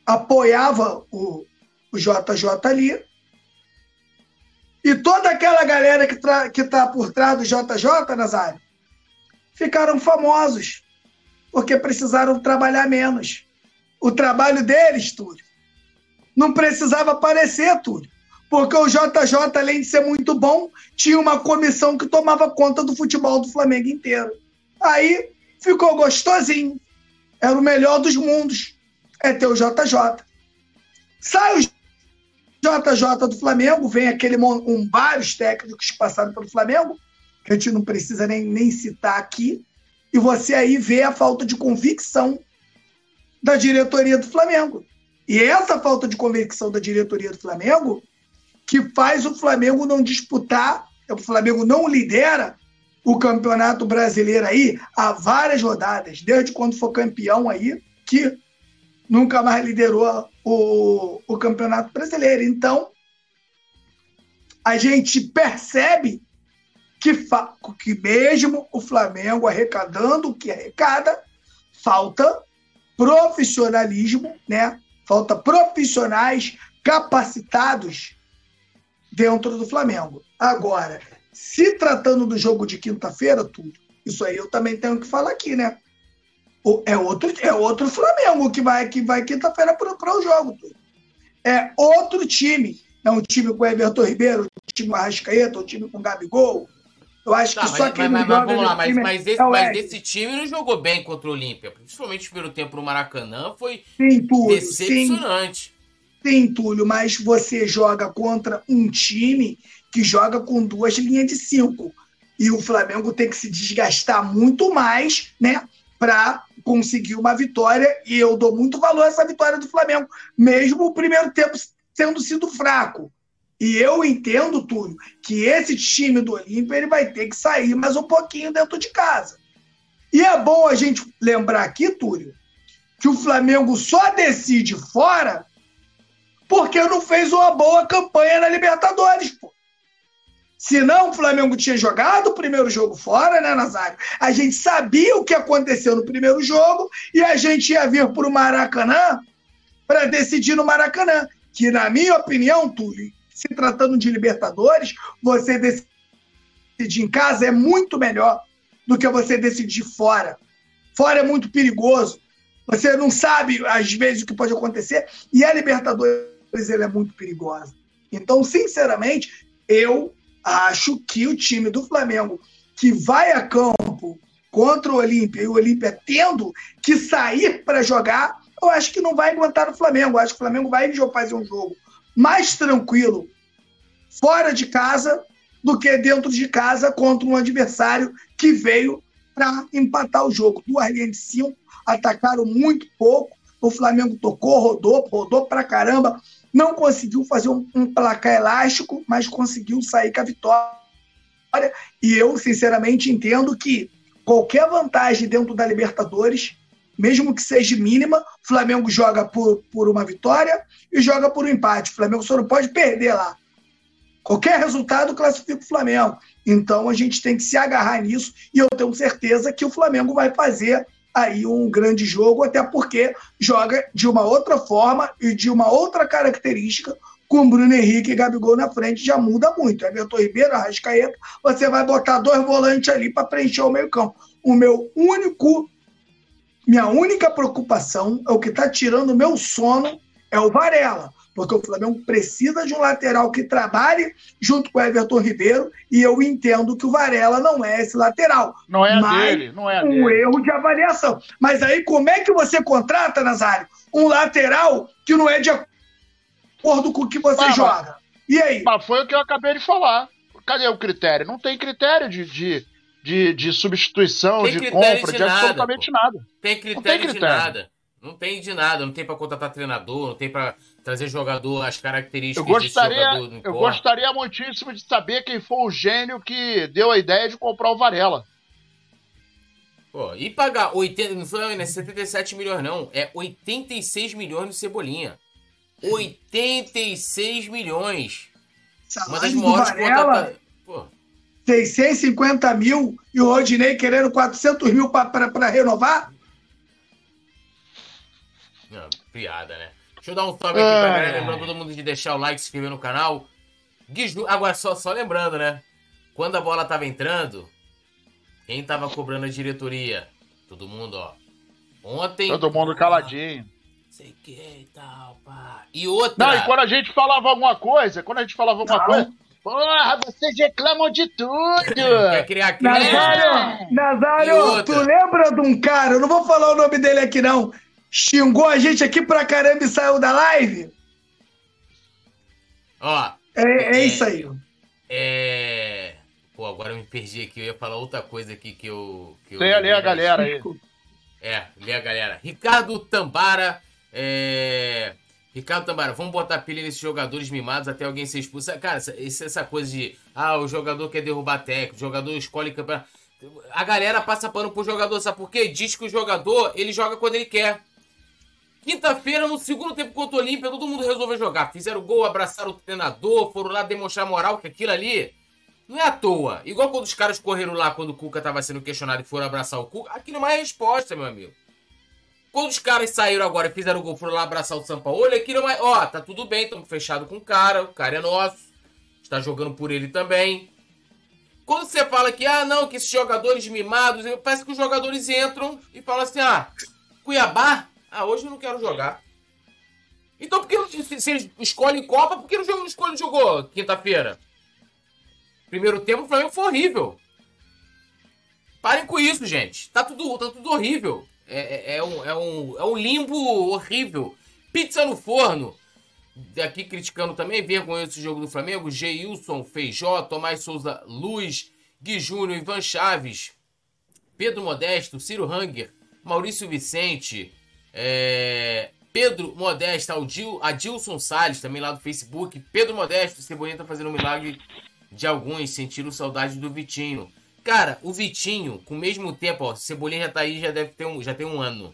apoiavam o, o JJ ali. E toda aquela galera que está por trás do JJ, Nazário, ficaram famosos, porque precisaram trabalhar menos. O trabalho deles, Túlio, não precisava aparecer tudo. Porque o JJ, além de ser muito bom, tinha uma comissão que tomava conta do futebol do Flamengo inteiro. Aí ficou gostosinho. Era o melhor dos mundos. É ter o JJ. Sai o JJ do Flamengo, vem aquele um, vários técnicos que passaram pelo Flamengo, que a gente não precisa nem, nem citar aqui, e você aí vê a falta de convicção da diretoria do Flamengo. E essa falta de convicção da diretoria do Flamengo que faz o Flamengo não disputar, o Flamengo não lidera o Campeonato Brasileiro aí há várias rodadas, desde quando foi campeão aí, que nunca mais liderou o, o Campeonato Brasileiro. Então, a gente percebe que, que mesmo o Flamengo arrecadando o que arrecada, falta profissionalismo, né? Falta profissionais capacitados dentro do Flamengo. Agora, se tratando do jogo de quinta-feira, tudo, isso aí eu também tenho que falar aqui, né? É outro, é outro Flamengo que vai, que vai quinta-feira para o jogo. Tudo. É outro time. É um time com Everton Ribeiro, um time com Arrascaeta, um time com Gabigol. Eu acho tá, que mas, só quem mas, mas, vamos lá, mas, mas, esse, é mas esse time não jogou bem contra o Olímpia. Principalmente no primeiro tempo no Maracanã, foi sim, Túlio, decepcionante. Sim, sim, Túlio, mas você joga contra um time que joga com duas linhas de cinco. E o Flamengo tem que se desgastar muito mais, né? Para conseguir uma vitória. E eu dou muito valor a essa vitória do Flamengo, mesmo o primeiro tempo tendo sido fraco. E eu entendo, Túlio, que esse time do Olímpia ele vai ter que sair mais um pouquinho dentro de casa. E é bom a gente lembrar aqui, Túlio, que o Flamengo só decide fora porque não fez uma boa campanha na Libertadores, pô. Senão o Flamengo tinha jogado o primeiro jogo fora, né, Nazário? A gente sabia o que aconteceu no primeiro jogo e a gente ia vir para o Maracanã para decidir no Maracanã. Que, na minha opinião, Túlio, se tratando de Libertadores, você decidir em casa é muito melhor do que você decidir fora. Fora é muito perigoso. Você não sabe, às vezes, o que pode acontecer. E a Libertadores ele é muito perigosa. Então, sinceramente, eu acho que o time do Flamengo que vai a campo contra o Olímpia e o Olímpia tendo que sair para jogar, eu acho que não vai aguentar o Flamengo. Eu acho que o Flamengo vai fazer um jogo mais tranquilo fora de casa do que dentro de casa contra um adversário que veio para empatar o jogo. Duas linhas de cinco, atacaram muito pouco. O Flamengo tocou, rodou, rodou para caramba. Não conseguiu fazer um, um placar elástico, mas conseguiu sair com a vitória. E eu, sinceramente, entendo que qualquer vantagem dentro da Libertadores, mesmo que seja mínima, o Flamengo joga por, por uma vitória e joga por um empate. O Flamengo só não pode perder lá. Qualquer resultado classifica o Flamengo. Então a gente tem que se agarrar nisso e eu tenho certeza que o Flamengo vai fazer aí um grande jogo, até porque joga de uma outra forma e de uma outra característica com Bruno Henrique e Gabigol na frente já muda muito. Everton Ribeiro, Arrascaeta, você vai botar dois volantes ali para preencher o meio campo. O meu único, minha única preocupação é o que está tirando o meu sono é o Varela porque o Flamengo precisa de um lateral que trabalhe junto com o Everton Ribeiro, e eu entendo que o Varela não é esse lateral. Não é dele, não é um dele. erro de avaliação. Mas aí, como é que você contrata, Nazário, um lateral que não é de acordo com o que você joga? E aí? Mas foi o que eu acabei de falar. Cadê o critério? Não tem critério de, de, de, de substituição, tem de compra, de, de nada, absolutamente pô. nada. Tem critério, não tem critério de nada. Não tem de nada, não tem para contratar treinador, não tem para trazer jogador, as características eu gostaria, jogador. Eu gostaria muitíssimo de saber quem foi o gênio que deu a ideia de comprar o Varela. Pô, e pagar 80, não foi né, 77 milhões não, é 86 milhões no Cebolinha. 86 milhões. Salário Uma das maiores contratações. 650 mil e o Rodinei querendo 400 mil para renovar? Não, piada, né? Deixa eu dar um salve aqui pra galera, lembrando todo mundo de deixar o like, se inscrever no canal. Guiju, agora só, só lembrando, né? Quando a bola tava entrando, quem tava cobrando a diretoria? Todo mundo, ó. Ontem. Todo mundo caladinho. Sei que e tal, pá. E outra. Não, e quando a gente falava alguma coisa, quando a gente falava alguma não. coisa. Porra, vocês reclamam de tudo! Quer criar aqui, Nazário, Nazário, tu lembra de um cara, eu não vou falar o nome dele aqui não, xingou a gente aqui pra caramba e saiu da live? Ó. É, é, é isso aí. É. Pô, agora eu me perdi aqui. Eu ia falar outra coisa aqui que eu. Que eu Tem ali a galera aí. É, lê a galera. Ricardo Tambara. É... Ricardo Tambara, vamos botar pilha nesses jogadores mimados até alguém ser expulso. Cara, essa, essa coisa de. Ah, o jogador quer derrubar técnico, o jogador escolhe campeonato. A galera passa pano pro jogador, sabe por quê? Diz que o jogador ele joga quando ele quer. Quinta-feira, no segundo tempo contra o Olímpia, todo mundo resolveu jogar. Fizeram gol, abraçaram o treinador, foram lá demonstrar moral que aquilo ali não é à toa. Igual quando os caras correram lá quando o Cuca estava sendo questionado e foram abraçar o Cuca. Aquilo não é resposta, meu amigo. Quando os caras saíram agora e fizeram gol, foram lá abraçar o Sampaoli, aquilo não é. Ó, tá tudo bem, estamos fechados com o cara, o cara é nosso. Está jogando por ele também. Quando você fala que, ah, não, que esses jogadores mimados, parece que os jogadores entram e falam assim, ah, Cuiabá ah, hoje eu não quero jogar. Então por que você escolhe Copa, por que não escolhe jogou quinta-feira? Primeiro tempo o Flamengo foi horrível. Parem com isso, gente. Tá tudo, tá tudo horrível. É, é, é, um, é, um, é um limbo horrível. Pizza no forno. Daqui criticando também, vergonhoso esse jogo do Flamengo. Geilson, Feijó, Tomás Souza, Luz, Gui Júnior, Ivan Chaves, Pedro Modesto, Ciro Hanger, Maurício Vicente, é, Pedro Modesto, Adil, Adilson Salles, também lá do Facebook. Pedro Modesto, Cebolinha tá fazendo um milagre de alguns, sentiram saudade do Vitinho. Cara, o Vitinho, com o mesmo tempo, ó, Cebolinha já tá aí, já deve ter um, já tem um ano.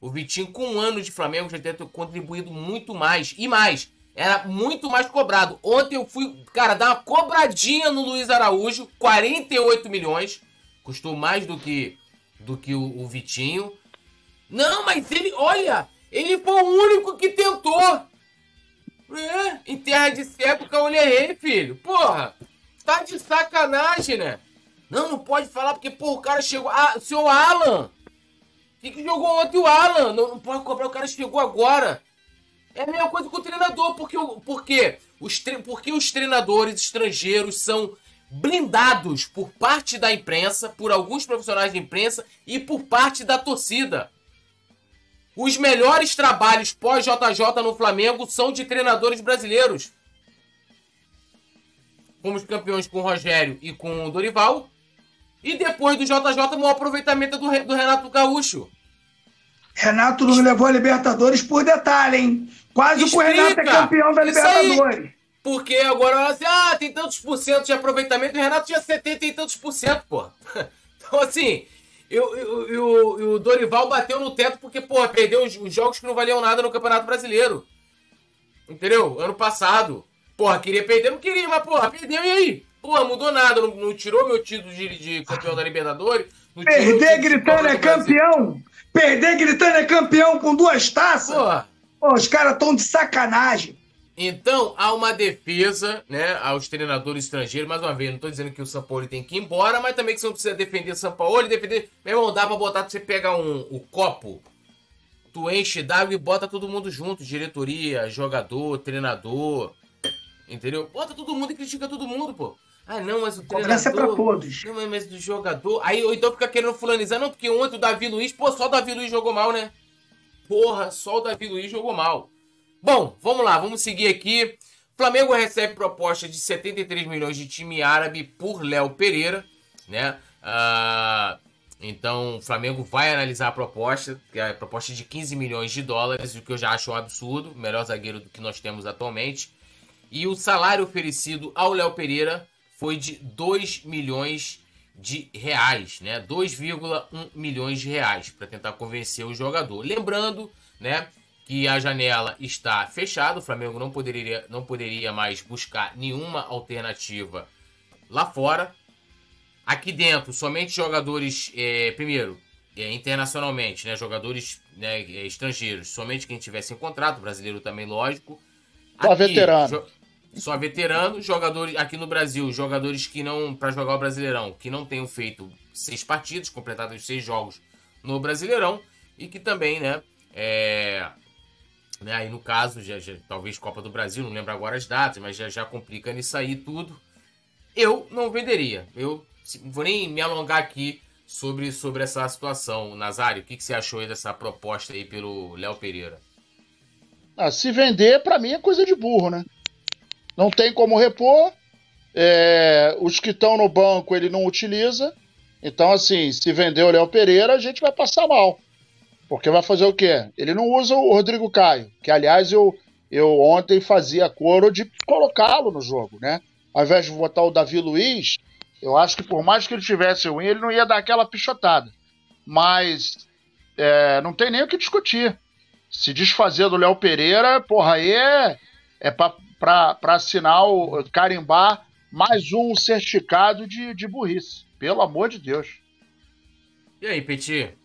O Vitinho, com um ano de Flamengo, já deve ter contribuído muito mais. E mais, era muito mais cobrado. Ontem eu fui, cara, dar uma cobradinha no Luiz Araújo, 48 milhões. Custou mais do que, do que o, o Vitinho. Não, mas ele, olha, ele foi o único que tentou. É, em terra de cego, eu errei, filho. Porra. Tá de sacanagem, né? Não, não pode falar porque, pô, o cara chegou. Ah, seu Alan! O que jogou ontem o Alan? Não, não pode cobrar, o cara chegou agora. É a mesma coisa com o treinador, porque, porque, os, porque os treinadores estrangeiros são blindados por parte da imprensa, por alguns profissionais de imprensa e por parte da torcida. Os melhores trabalhos pós-JJ no Flamengo são de treinadores brasileiros. Fomos campeões com o Rogério e com o Dorival. E depois do JJ, o maior aproveitamento do, do Renato Gaúcho. Renato não levou a Libertadores por detalhe, hein? Quase Explica. o Renato é campeão da Libertadores. Porque agora, assim, ah, tem tantos por cento de aproveitamento. O Renato tinha 70 e tantos por cento, pô. Então, assim, eu, eu, eu, o Dorival bateu no teto porque, pô, perdeu os, os, jogos que não valiam nada no Campeonato Brasileiro. Entendeu? Ano passado. Porra, queria perder, não queria, mas, porra, perdeu e aí? Porra, mudou nada, não, não tirou meu título de, de campeão da Libertadores. Perder gritando é campeão! Perder gritando é campeão com duas taças! Porra. Pô, os caras estão de sacanagem. Então, há uma defesa, né, aos treinadores estrangeiros. Mais uma vez, não estou dizendo que o São Paulo tem que ir embora, mas também que você não precisa defender o São Paulo e defender. Meu irmão, dá pra botar pra você pegar um, o copo, tu enche d'água e bota todo mundo junto. Diretoria, jogador, treinador. Entendeu? Bota todo mundo e critica todo mundo, pô. Ah, não, mas o treinador. é pra todos. Não, mas do jogador. Aí, ou então fica querendo fulanizar, não, porque ontem o Davi Luiz, pô, só o Davi Luiz jogou mal, né? Porra, só o Davi Luiz jogou mal. Bom, vamos lá, vamos seguir aqui. Flamengo recebe proposta de 73 milhões de time árabe por Léo Pereira, né? Uh, então, o Flamengo vai analisar a proposta, que é a proposta de 15 milhões de dólares, o que eu já acho um absurdo, melhor zagueiro do que nós temos atualmente. E o salário oferecido ao Léo Pereira foi de 2 milhões de reais, né? 2,1 milhões de reais para tentar convencer o jogador. Lembrando, né, que a janela está fechada, o Flamengo não poderia, não poderia mais buscar nenhuma alternativa lá fora. Aqui dentro, somente jogadores, é, primeiro, é, internacionalmente, né, jogadores né, é, estrangeiros, somente quem tivesse em contrato, brasileiro também, lógico. Só aqui, veterano. Jo só veterano, jogadores aqui no Brasil, jogadores que não, para jogar o Brasileirão, que não tenham feito seis partidas, completados seis jogos no Brasileirão, e que também, né, é, né? Aí no caso, já, já, talvez Copa do Brasil, não lembro agora as datas, mas já, já complica nisso aí tudo. Eu não venderia. Eu vou nem me alongar aqui sobre, sobre essa situação. Nazário, o que, que você achou aí dessa proposta aí pelo Léo Pereira? Ah, se vender, para mim é coisa de burro, né? Não tem como repor. É, os que estão no banco ele não utiliza. Então, assim, se vender o Léo Pereira, a gente vai passar mal. Porque vai fazer o quê? Ele não usa o Rodrigo Caio, que aliás eu, eu ontem fazia coro de colocá-lo no jogo, né? Ao invés de botar o Davi Luiz, eu acho que por mais que ele tivesse ruim, ele não ia dar aquela pichotada. Mas é, não tem nem o que discutir. Se desfazer do Léo Pereira, porra, aí é, é para assinar, o, carimbar mais um certificado de, de burrice. Pelo amor de Deus. E aí, Petit?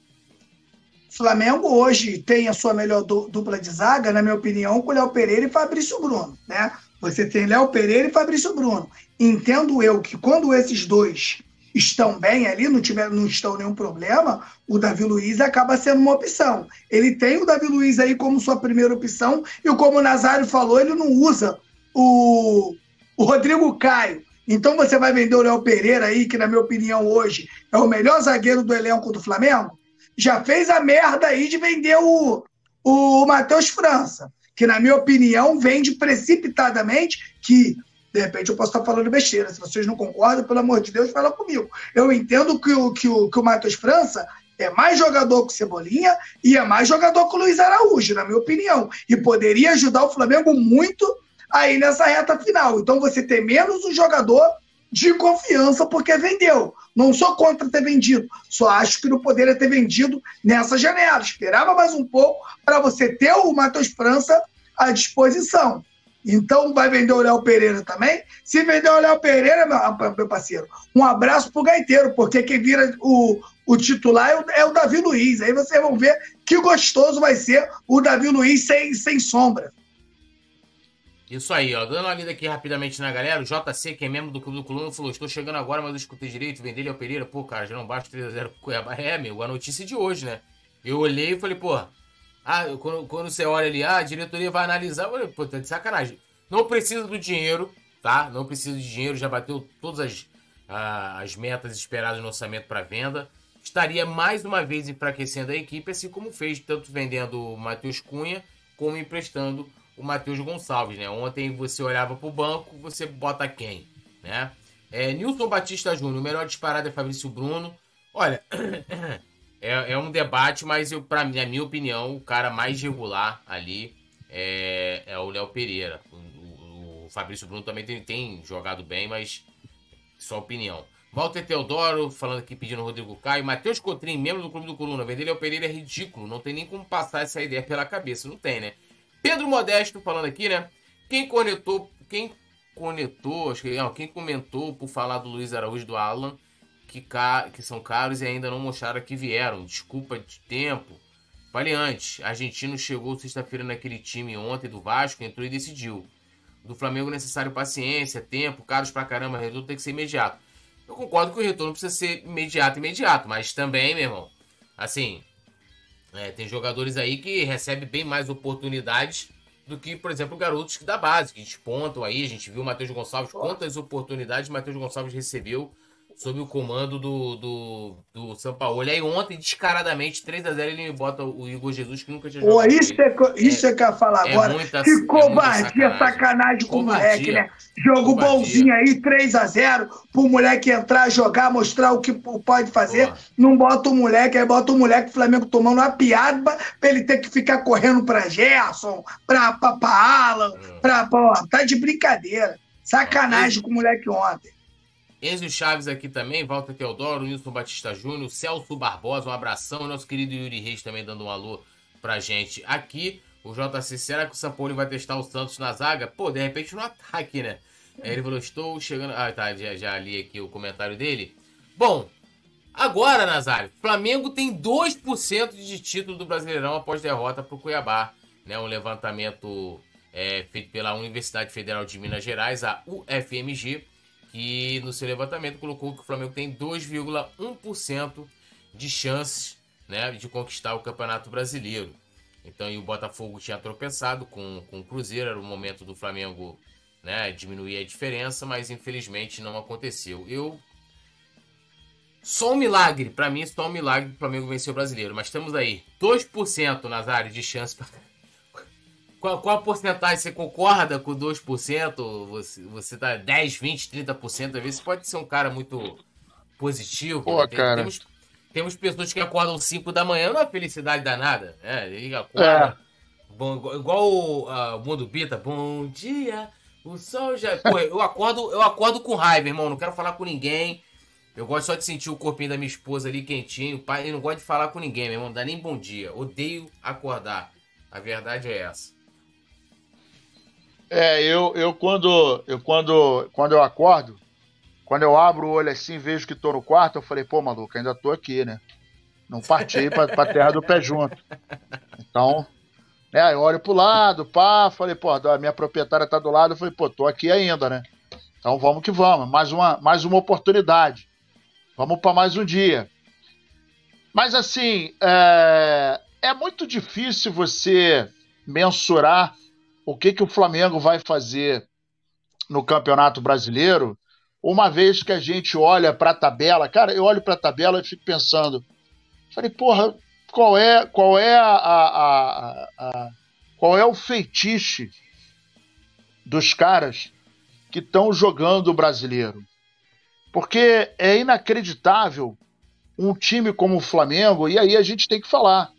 Flamengo hoje tem a sua melhor dupla de zaga, na minha opinião, com Léo Pereira e Fabrício Bruno, né? Você tem Léo Pereira e Fabrício Bruno. Entendo eu que quando esses dois estão bem ali, não, tiver, não estão nenhum problema, o Davi Luiz acaba sendo uma opção. Ele tem o Davi Luiz aí como sua primeira opção, e como o Nazário falou, ele não usa o, o Rodrigo Caio. Então você vai vender o Léo Pereira aí, que na minha opinião hoje é o melhor zagueiro do elenco do Flamengo? Já fez a merda aí de vender o, o Matheus França, que, na minha opinião, vende precipitadamente, que de repente eu posso estar falando besteira. Se vocês não concordam, pelo amor de Deus, fala comigo. Eu entendo que o, que o, que o Matheus França é mais jogador que o Cebolinha e é mais jogador que o Luiz Araújo, na minha opinião. E poderia ajudar o Flamengo muito aí nessa reta final. Então você tem menos um jogador de confiança porque vendeu. Não sou contra ter vendido, só acho que não poderia ter vendido nessa janela. Esperava mais um pouco para você ter o Matheus França à disposição. Então vai vender o Léo Pereira também? Se vender o Léo Pereira, meu, meu parceiro, um abraço pro Gaiteiro, porque quem vira o, o titular é o, é o, Davi Luiz. Aí vocês vão ver que gostoso vai ser o Davi Luiz sem, sem sombra. Isso aí, ó. Dando uma lida aqui rapidamente na galera, o JC, que é membro do Clube do Coluna, falou: Estou chegando agora, mas eu escutei direito, vender ao Pereira. Pô, cara, já não basta 3x0 pro Cuiabá. É, meu, a notícia de hoje, né? Eu olhei e falei, pô, ah, quando, quando você olha ali, ah, a diretoria vai analisar, falei, pô, tá de sacanagem. Não precisa do dinheiro, tá? Não precisa de dinheiro, já bateu todas as, as metas esperadas no orçamento para venda. Estaria mais uma vez enfraquecendo a equipe, assim como fez, tanto vendendo o Matheus Cunha, como emprestando o Matheus Gonçalves, né? Ontem você olhava para o banco, você bota quem, né? É, Nilson Batista Júnior, o melhor disparado é Fabrício Bruno. Olha, é, é um debate, mas eu, mim, na minha opinião, o cara mais regular ali é, é o Léo Pereira. O, o, o, Fabrício Bruno também tem, tem jogado bem, mas só opinião. Walter Teodoro, falando aqui, pedindo o Rodrigo Caio. Matheus Cotrim, membro do Clube do Coluna. Vender Léo Pereira é ridículo. Não tem nem como passar essa ideia pela cabeça. Não tem, né? Pedro Modesto falando aqui, né? Quem conectou, quem conectou, acho que, não, quem comentou por falar do Luiz Araújo do Alan, que, ca, que são caros e ainda não mostraram que vieram. Desculpa de tempo. Falei antes, argentino chegou sexta-feira naquele time ontem do Vasco, entrou e decidiu. Do Flamengo necessário paciência, tempo, caros pra caramba, retorno tem que ser imediato. Eu concordo que o retorno precisa ser imediato, imediato, mas também, meu irmão, assim, é, tem jogadores aí que recebem bem mais oportunidades do que, por exemplo, garotos da base, que despontam aí. A gente viu o Matheus Gonçalves, quantas oportunidades o Matheus Gonçalves recebeu sob o comando do, do, do São Paulo. E aí ontem, descaradamente, 3x0, ele bota o Igor Jesus, que nunca tinha jogado. Pô, isso, é, isso é, é que eu ia falar é agora. Muita, que covardia, sacanagem. sacanagem com o moleque, né? Jogo covardia. bonzinho aí, 3x0, pro moleque entrar, jogar, mostrar o que pode fazer. Não bota o moleque, aí bota o moleque do Flamengo tomando uma piada pra ele ter que ficar correndo pra Gerson, pra, pra, pra Alan, hum. pra, pô, tá de brincadeira. Sacanagem com o moleque ontem. Enzo Chaves aqui também, Walter Teodoro, Nilson Batista Júnior, Celso Barbosa, um abração. Nosso querido Yuri Reis também dando um alô pra gente aqui. O JC, será que o Sampoli vai testar o Santos na zaga? Pô, de repente no ataque, né? Ele falou, estou chegando... Ah, tá, já, já li aqui o comentário dele. Bom, agora, Nazário, Flamengo tem 2% de título do Brasileirão após derrota pro Cuiabá. Né? Um levantamento é, feito pela Universidade Federal de Minas Gerais, a UFMG que no seu levantamento colocou que o Flamengo tem 2,1% de chances né, de conquistar o Campeonato Brasileiro. Então, e o Botafogo tinha tropeçado com, com o Cruzeiro, era o momento do Flamengo né, diminuir a diferença, mas infelizmente não aconteceu. Eu. Só um milagre, para mim, só um milagre que o Flamengo venceu o brasileiro. Mas estamos aí, 2% nas áreas de chance para qual, qual a porcentagem? Você concorda com 2%? Você, você tá 10, 20, 30%? Às vezes você pode ser um cara muito positivo. Pô, né? Tem, cara. Temos, temos pessoas que acordam 5 da manhã, não é felicidade danada. É, ele acorda. É. Bom, igual o, uh, Mundo Bita, bom dia, o sol já. Pô, eu acordo, eu acordo com raiva, irmão. Não quero falar com ninguém. Eu gosto só de sentir o corpinho da minha esposa ali quentinho. Pai, eu não gosto de falar com ninguém, meu irmão. Não dá nem bom dia. Odeio acordar. A verdade é essa. É, eu, eu quando eu quando quando eu acordo, quando eu abro o olho assim, vejo que tô no quarto, eu falei, pô, maluco, ainda tô aqui, né? Não parti pra, pra terra do pé junto. Então, né, eu olho pro lado, pá, falei, pô, a minha proprietária tá do lado, eu falei, pô, tô aqui ainda, né? Então vamos que vamos, mais uma, mais uma oportunidade. Vamos para mais um dia. Mas assim, é, é muito difícil você mensurar o que, que o Flamengo vai fazer no Campeonato Brasileiro, uma vez que a gente olha para a tabela, cara, eu olho para a tabela e fico pensando, falei, porra, qual é, qual é a, a, a, a qual é o feitiço dos caras que estão jogando o brasileiro? Porque é inacreditável um time como o Flamengo, e aí a gente tem que falar.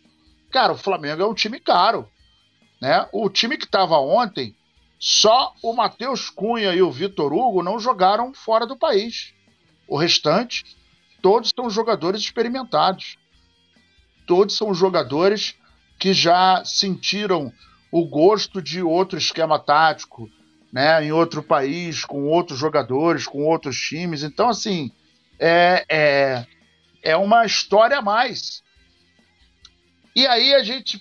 Cara, o Flamengo é um time caro. Né? O time que estava ontem, só o Matheus Cunha e o Vitor Hugo não jogaram fora do país. O restante, todos são jogadores experimentados. Todos são jogadores que já sentiram o gosto de outro esquema tático, né, em outro país, com outros jogadores, com outros times. Então, assim, é, é, é uma história a mais. E aí a gente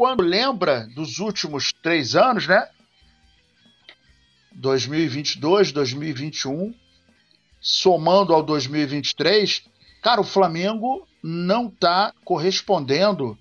quando lembra dos últimos três anos, né? 2022, 2021, somando ao 2023, cara, o Flamengo não está correspondendo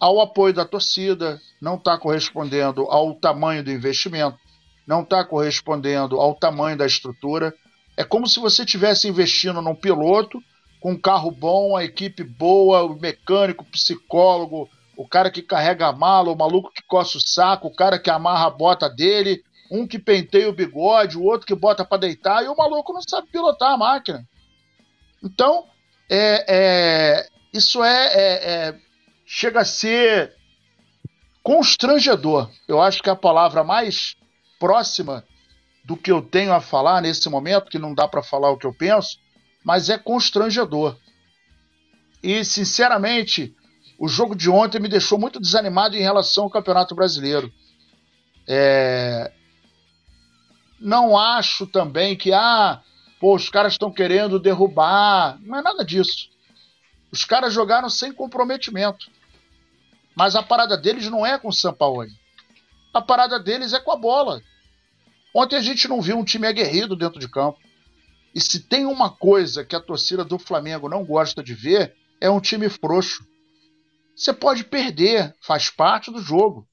ao apoio da torcida, não está correspondendo ao tamanho do investimento, não está correspondendo ao tamanho da estrutura. É como se você estivesse investindo num piloto com um carro bom, a equipe boa, o mecânico, o psicólogo, o cara que carrega a mala, o maluco que coça o saco, o cara que amarra a bota dele, um que penteia o bigode, o outro que bota para deitar, e o maluco não sabe pilotar a máquina. Então, é, é, isso é, é, é chega a ser constrangedor. Eu acho que a palavra mais próxima do que eu tenho a falar nesse momento, que não dá para falar o que eu penso, mas é constrangedor. E, sinceramente, o jogo de ontem me deixou muito desanimado em relação ao Campeonato Brasileiro. É... Não acho também que, ah, pô, os caras estão querendo derrubar. Não é nada disso. Os caras jogaram sem comprometimento. Mas a parada deles não é com o Sampaoli. A parada deles é com a bola. Ontem a gente não viu um time aguerrido dentro de campo. E se tem uma coisa que a torcida do Flamengo não gosta de ver, é um time frouxo. Você pode perder, faz parte do jogo.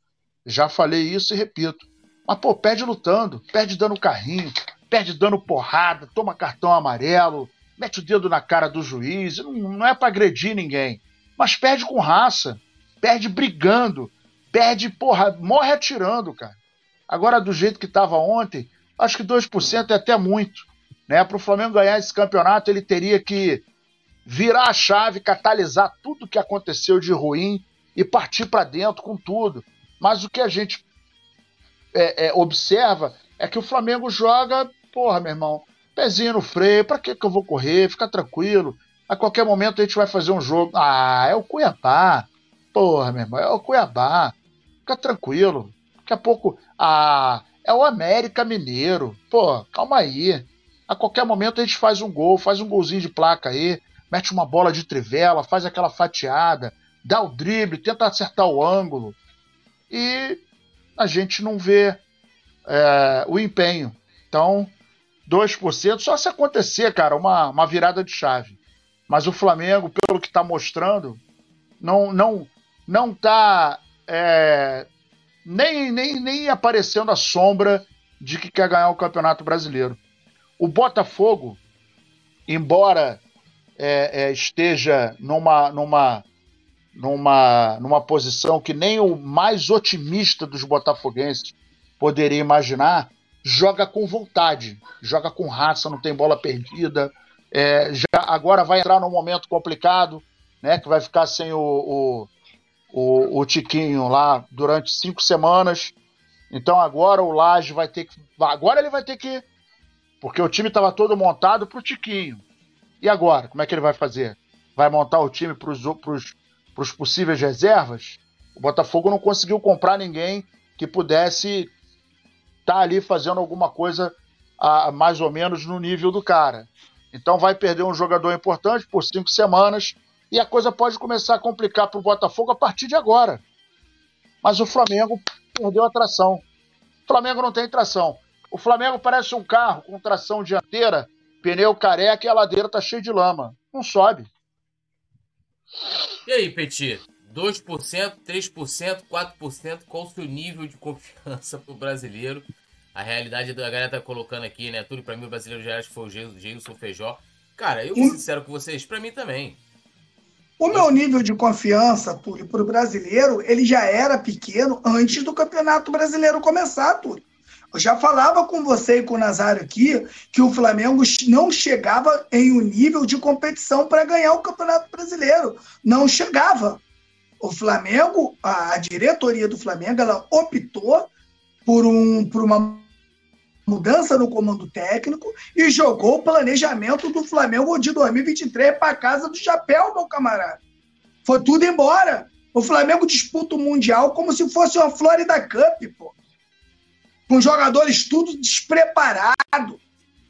Já falei isso e repito. Mas, pô, perde lutando, perde dando carrinho, perde dando porrada, toma cartão amarelo, mete o dedo na cara do juiz. Não, não é para agredir ninguém. Mas perde com raça, perde brigando, perde, porra, morre atirando, cara. Agora, do jeito que estava ontem, acho que 2% é até muito. Né? Para o Flamengo ganhar esse campeonato, ele teria que virar a chave, catalisar tudo que aconteceu de ruim e partir para dentro com tudo. Mas o que a gente é, é, observa é que o Flamengo joga, porra, meu irmão, pezinho no freio, para que, que eu vou correr? Fica tranquilo. A qualquer momento a gente vai fazer um jogo. Ah, é o Cuiabá. Porra, meu irmão, é o Cuiabá. Fica tranquilo. Daqui a pouco, ah, é o América Mineiro. Pô, calma aí. A qualquer momento a gente faz um gol, faz um golzinho de placa aí, mete uma bola de trivela, faz aquela fatiada, dá o drible, tenta acertar o ângulo. E a gente não vê é, o empenho. Então, 2%, só se acontecer, cara, uma, uma virada de chave. Mas o Flamengo, pelo que está mostrando, não não não está é, nem, nem, nem aparecendo a sombra de que quer ganhar o Campeonato Brasileiro. O Botafogo, embora é, é, esteja numa, numa, numa, numa posição que nem o mais otimista dos botafoguenses poderia imaginar, joga com vontade, joga com raça, não tem bola perdida. É, já agora vai entrar num momento complicado, né? Que vai ficar sem o, o, o, o Tiquinho lá durante cinco semanas. Então agora o Laje vai ter que. Agora ele vai ter que porque o time estava todo montado para o Tiquinho. E agora? Como é que ele vai fazer? Vai montar o time para os possíveis reservas? O Botafogo não conseguiu comprar ninguém que pudesse estar tá ali fazendo alguma coisa a, mais ou menos no nível do cara. Então vai perder um jogador importante por cinco semanas e a coisa pode começar a complicar para o Botafogo a partir de agora. Mas o Flamengo perdeu a tração. O Flamengo não tem tração. O Flamengo parece um carro com tração dianteira, pneu careca e a ladeira tá cheia de lama. Não sobe. E aí, Petit? 2%, 3%, 4%? Qual o seu nível de confiança pro brasileiro? A realidade da galera tá colocando aqui, né? Tudo pra mim o brasileiro já acha que foi o Gilson Feijó. Cara, eu vou sincero com vocês, pra mim também. O meu nível de confiança, Túlio, pro brasileiro, ele já era pequeno antes do Campeonato Brasileiro começar, Túlio. Eu já falava com você e com o Nazário aqui que o Flamengo não chegava em um nível de competição para ganhar o Campeonato Brasileiro. Não chegava. O Flamengo, a, diretoria do Flamengo, ela optou por, um, por uma mudança no comando técnico e jogou o planejamento do Flamengo de 2023 para casa do chapéu, meu camarada. Foi tudo embora. O Flamengo disputa o Mundial como se fosse uma Florida Cup, pô com jogadores tudo despreparado.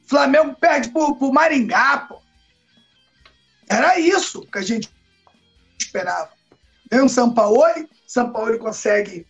Flamengo perde pro, pro Maringá, pô. Era isso que a gente esperava. Vem um Sampaoli, Sampaoli consegue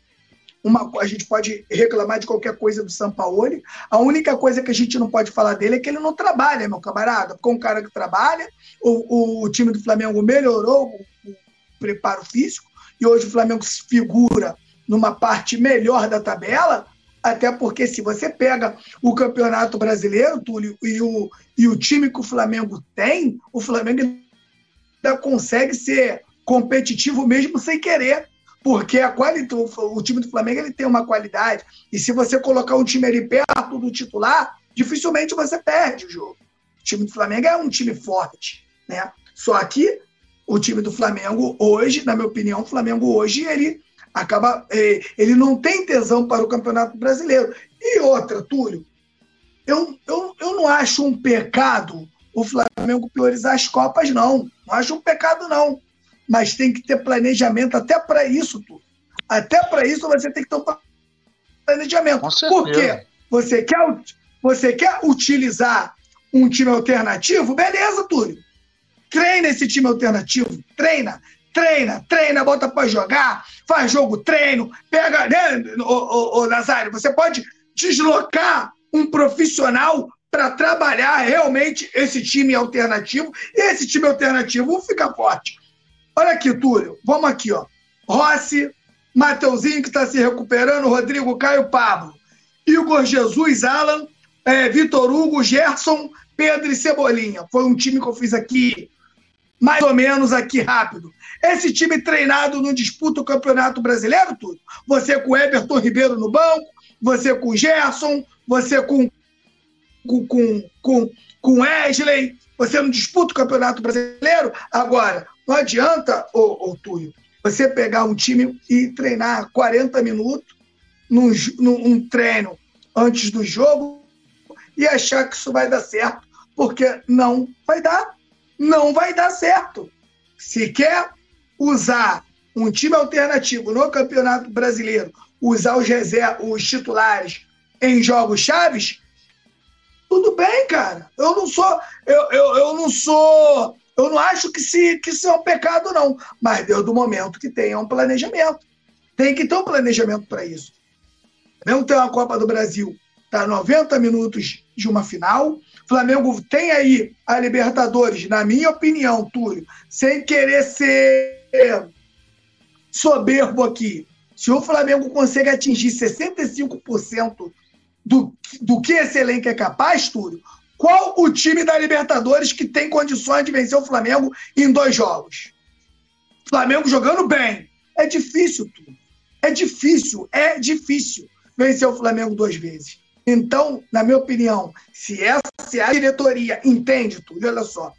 uma, a gente pode reclamar de qualquer coisa do Sampaoli. A única coisa que a gente não pode falar dele é que ele não trabalha, meu camarada. Porque um cara que trabalha, o, o time do Flamengo melhorou o, o preparo físico, e hoje o Flamengo se figura numa parte melhor da tabela, até porque se você pega o Campeonato Brasileiro, Túlio, e o, e o time que o Flamengo tem, o Flamengo ainda consegue ser competitivo mesmo sem querer. Porque a qualidade, o time do Flamengo ele tem uma qualidade. E se você colocar um time ali perto do titular, dificilmente você perde o jogo. O time do Flamengo é um time forte. Né? Só que o time do Flamengo hoje, na minha opinião, o Flamengo hoje ele acaba é, ele não tem tesão para o Campeonato Brasileiro. E outra, Túlio, eu, eu, eu não acho um pecado o Flamengo priorizar as Copas, não. Não acho um pecado, não. Mas tem que ter planejamento até para isso, Túlio. Até para isso você tem que ter um planejamento. Por quê? Você quer, você quer utilizar um time alternativo? Beleza, Túlio. Treina esse time alternativo. Treina treina, treina, bota para jogar, faz jogo treino, pega, né, ô, Nazário, você pode deslocar um profissional para trabalhar realmente esse time alternativo e esse time alternativo fica forte. Olha aqui, Túlio, vamos aqui, ó. Rossi, Mateuzinho que está se recuperando, Rodrigo Caio Pablo, Igor Jesus, Alan, é, Vitor Hugo, Gerson, Pedro e Cebolinha. Foi um time que eu fiz aqui mais ou menos aqui rápido. Esse time treinado não disputa o Campeonato Brasileiro, tudo. Você com Everton Ribeiro no banco, você com Gerson, você com com, com, com, com Wesley, você não disputa o Campeonato Brasileiro. Agora, não adianta, ô, ô Túlio, você pegar um time e treinar 40 minutos num, num treino antes do jogo e achar que isso vai dar certo, porque não vai dar não vai dar certo. Se quer usar um time alternativo no Campeonato Brasileiro, usar os, reservas, os titulares em jogos chaves, tudo bem, cara. Eu não sou. Eu, eu, eu não sou. Eu não acho que, se, que isso é um pecado, não. Mas deu do momento que tenha um planejamento. Tem que ter um planejamento para isso. Mesmo ter uma Copa do Brasil, tá 90 minutos de uma final, Flamengo tem aí a Libertadores, na minha opinião, Túlio, sem querer ser soberbo aqui. Se o Flamengo consegue atingir 65% do, do que esse elenco é capaz, Túlio, qual o time da Libertadores que tem condições de vencer o Flamengo em dois jogos? Flamengo jogando bem. É difícil, Túlio. É difícil, é difícil vencer o Flamengo duas vezes. Então, na minha opinião, se essa se a diretoria entende tudo, olha só,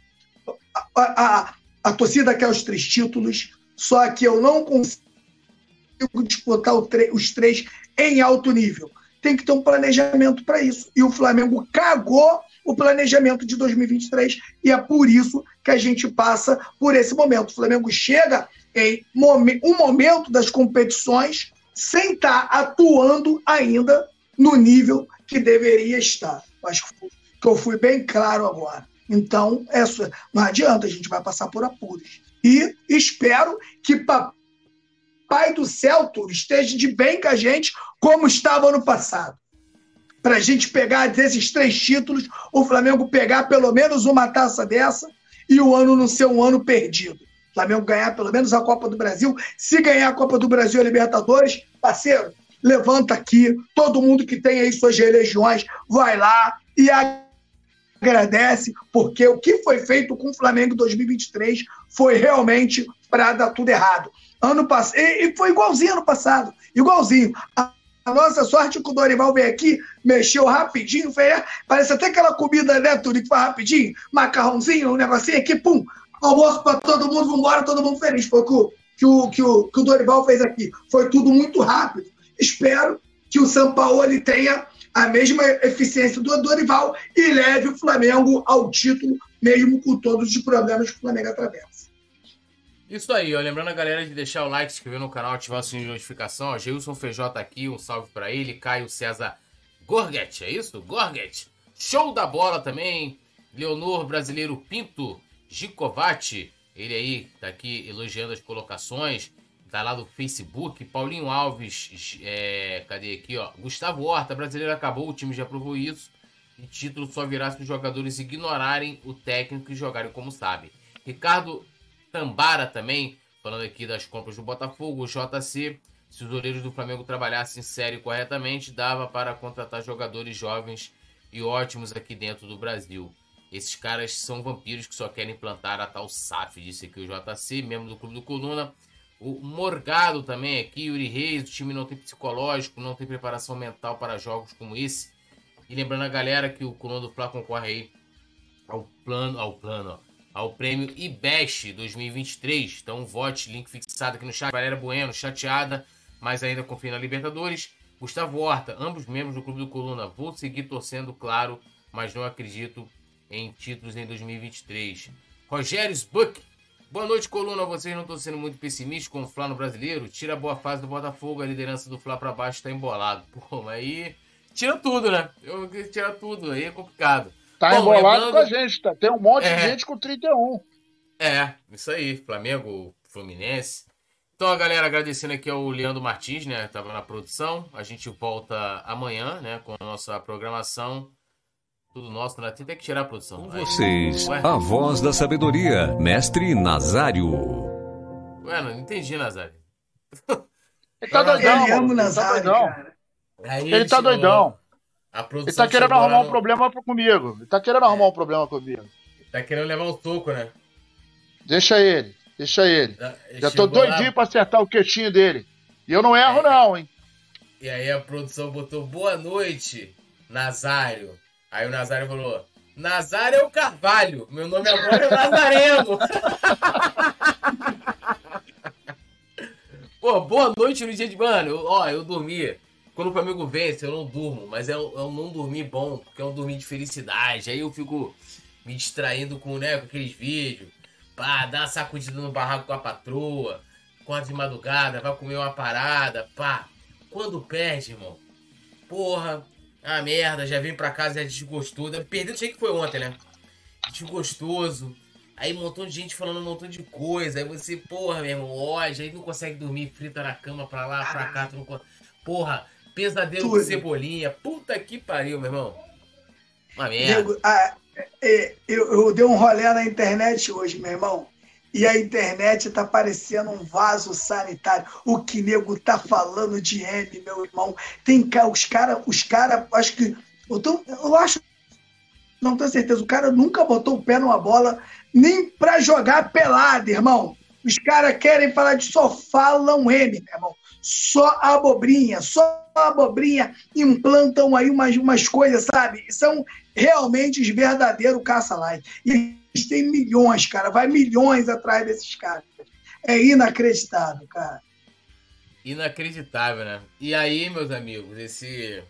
a, a, a torcida quer os três títulos, só que eu não consigo disputar os três em alto nível. Tem que ter um planejamento para isso. E o Flamengo cagou o planejamento de 2023 e é por isso que a gente passa por esse momento. O Flamengo chega em um momento das competições sem estar tá atuando ainda no nível que deveria estar. Acho que eu fui bem claro agora. Então, essa, não adianta, a gente vai passar por apuros. E espero que Papai do Céu, esteja de bem com a gente, como estava no passado. Para a gente pegar desses três títulos, o Flamengo pegar pelo menos uma taça dessa e o ano não ser um ano perdido. O Flamengo ganhar pelo menos a Copa do Brasil. Se ganhar a Copa do Brasil e a Libertadores, parceiro, levanta aqui, todo mundo que tem aí suas religiões, vai lá e agradece, porque o que foi feito com o Flamengo em 2023 foi realmente para dar tudo errado. Ano passado, e, foi igualzinho ano passado, igualzinho. A, a nossa sorte é que o Dorival veio aqui, mexeu rapidinho, foi, parece até aquela comida, né, Túlio, que faz rapidinho, macarrãozinho, um negocinho aqui, pum, almoço para todo mundo, vambora, todo mundo feliz. Foi o que que o, que o Dorival fez aqui. Foi tudo muito rápido. Espero que o São Paulo tenha a mesma eficiência do Dorival e leve o Flamengo ao título, mesmo com todos os problemas que o Flamengo atravessa. Isso aí, ó. Lembrando a galera de deixar o like, se inscrever no canal, ativar o sininho de notificação. Ó, Gilson FJ aqui, um salve para ele. Caio César Gorget, é isso? Gorget. Show da bola também. Leonor Brasileiro Pinto, Gicovati, ele aí tá aqui elogiando as colocações. Tá lá do Facebook. Paulinho Alves, é, cadê aqui, ó? Gustavo Horta, brasileiro acabou, o time já provou isso. E título só virá se os jogadores ignorarem o técnico e jogarem como sabem. Ricardo Tambara também, falando aqui das compras do Botafogo, o JC. Se os goleiros do Flamengo trabalhassem sério e corretamente, dava para contratar jogadores jovens e ótimos aqui dentro do Brasil. Esses caras são vampiros que só querem plantar a tal SAF, disse aqui o JC, membro do Clube do Coluna. O Morgado também aqui, Yuri Reis, o time não tem psicológico, não tem preparação mental para jogos como esse. E lembrando a galera que o Coluna do Fla concorre aí ao plano, ao plano, ó, ao prêmio IBEST 2023. Então vote, link fixado aqui no chat. Galera Bueno, chateada, mas ainda confia na Libertadores. Gustavo Horta, ambos membros do Clube do Coluna. Vou seguir torcendo, claro, mas não acredito em títulos em 2023. Rogério Buck, Boa noite, coluna. Vocês não estão sendo muito pessimistas com o Fla no brasileiro? Tira a boa fase do Botafogo, a liderança do Fla para baixo está embolado. Pô, mas aí. Tira tudo, né? Eu tira tudo, aí é complicado. Tá Bom, embolado lembrando... com a gente, tá? Tem um monte é. de gente com 31. É, isso aí. Flamengo, Fluminense. Então, a galera, agradecendo aqui ao Leandro Martins, né? Tava na produção. A gente volta amanhã, né? Com a nossa programação. Tudo nosso, né? Tem que tirar a produção. Com vocês, Ué? a voz da sabedoria, mestre Nazário. Ué, não entendi, Nazário. Ele tá doidão. Ele ama o Nazário, tá. Aí, ele tá doidão. ele tá querendo arrumar no... um problema comigo. Ele tá querendo arrumar um problema comigo. Tá querendo levar um toco, né? Deixa ele, deixa ele. Já tô doidinho lá... pra acertar o queixinho dele. E eu não erro, é. não, hein? E aí a produção botou boa noite, Nazário. Aí o Nazário falou: Nazário é o Carvalho, meu nome agora é Nazareno. Pô, boa noite no dia de. Mano, ó, eu dormi. Quando o Flamengo vence, eu não durmo, mas é um, é um não dormir bom, porque é um dormir de felicidade. Aí eu fico me distraindo com, né, com aqueles vídeos. Pá, dá uma sacudida no barraco com a patroa, quatro de madrugada, vai comer uma parada, pá. Quando perde, irmão, porra, ah, merda, já vim pra casa, é desgostoso. Perdeu, sei que foi ontem, né? Desgostoso. Aí um montão de gente falando um montão de coisa. Aí você, porra, meu irmão, ódio. Aí não consegue dormir, frita na cama pra lá, pra cá. Tu não... Porra, pesadelo Tudo. com cebolinha. Puta que pariu, meu irmão. Uma merda. Diego, ah, é, eu, eu dei um rolê na internet hoje, meu irmão e a internet tá parecendo um vaso sanitário. O que nego tá falando de M, meu irmão. Tem os cara, os cara, acho que eu, tô, eu acho, não tenho certeza, o cara nunca botou o pé numa bola nem para jogar pelado, irmão. Os caras querem falar de só falam M, meu irmão. Só abobrinha, só abobrinha, implantam aí umas, umas coisas, sabe? São realmente os verdadeiros caça-like. E eles têm milhões, cara. Vai milhões atrás desses caras. É inacreditável, cara. Inacreditável, né? E aí, meus amigos, esse.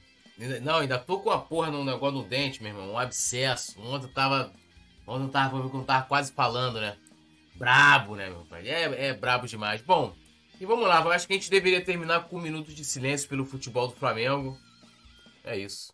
Não, ainda tô com a porra no negócio no dente, meu irmão. Um abscesso. Ontem eu tava. Ontem eu tava, eu tava quase falando, né? Brabo, né, meu pai? É, é brabo demais. Bom, e vamos lá. Eu acho que a gente deveria terminar com um minuto de silêncio pelo futebol do Flamengo. É isso.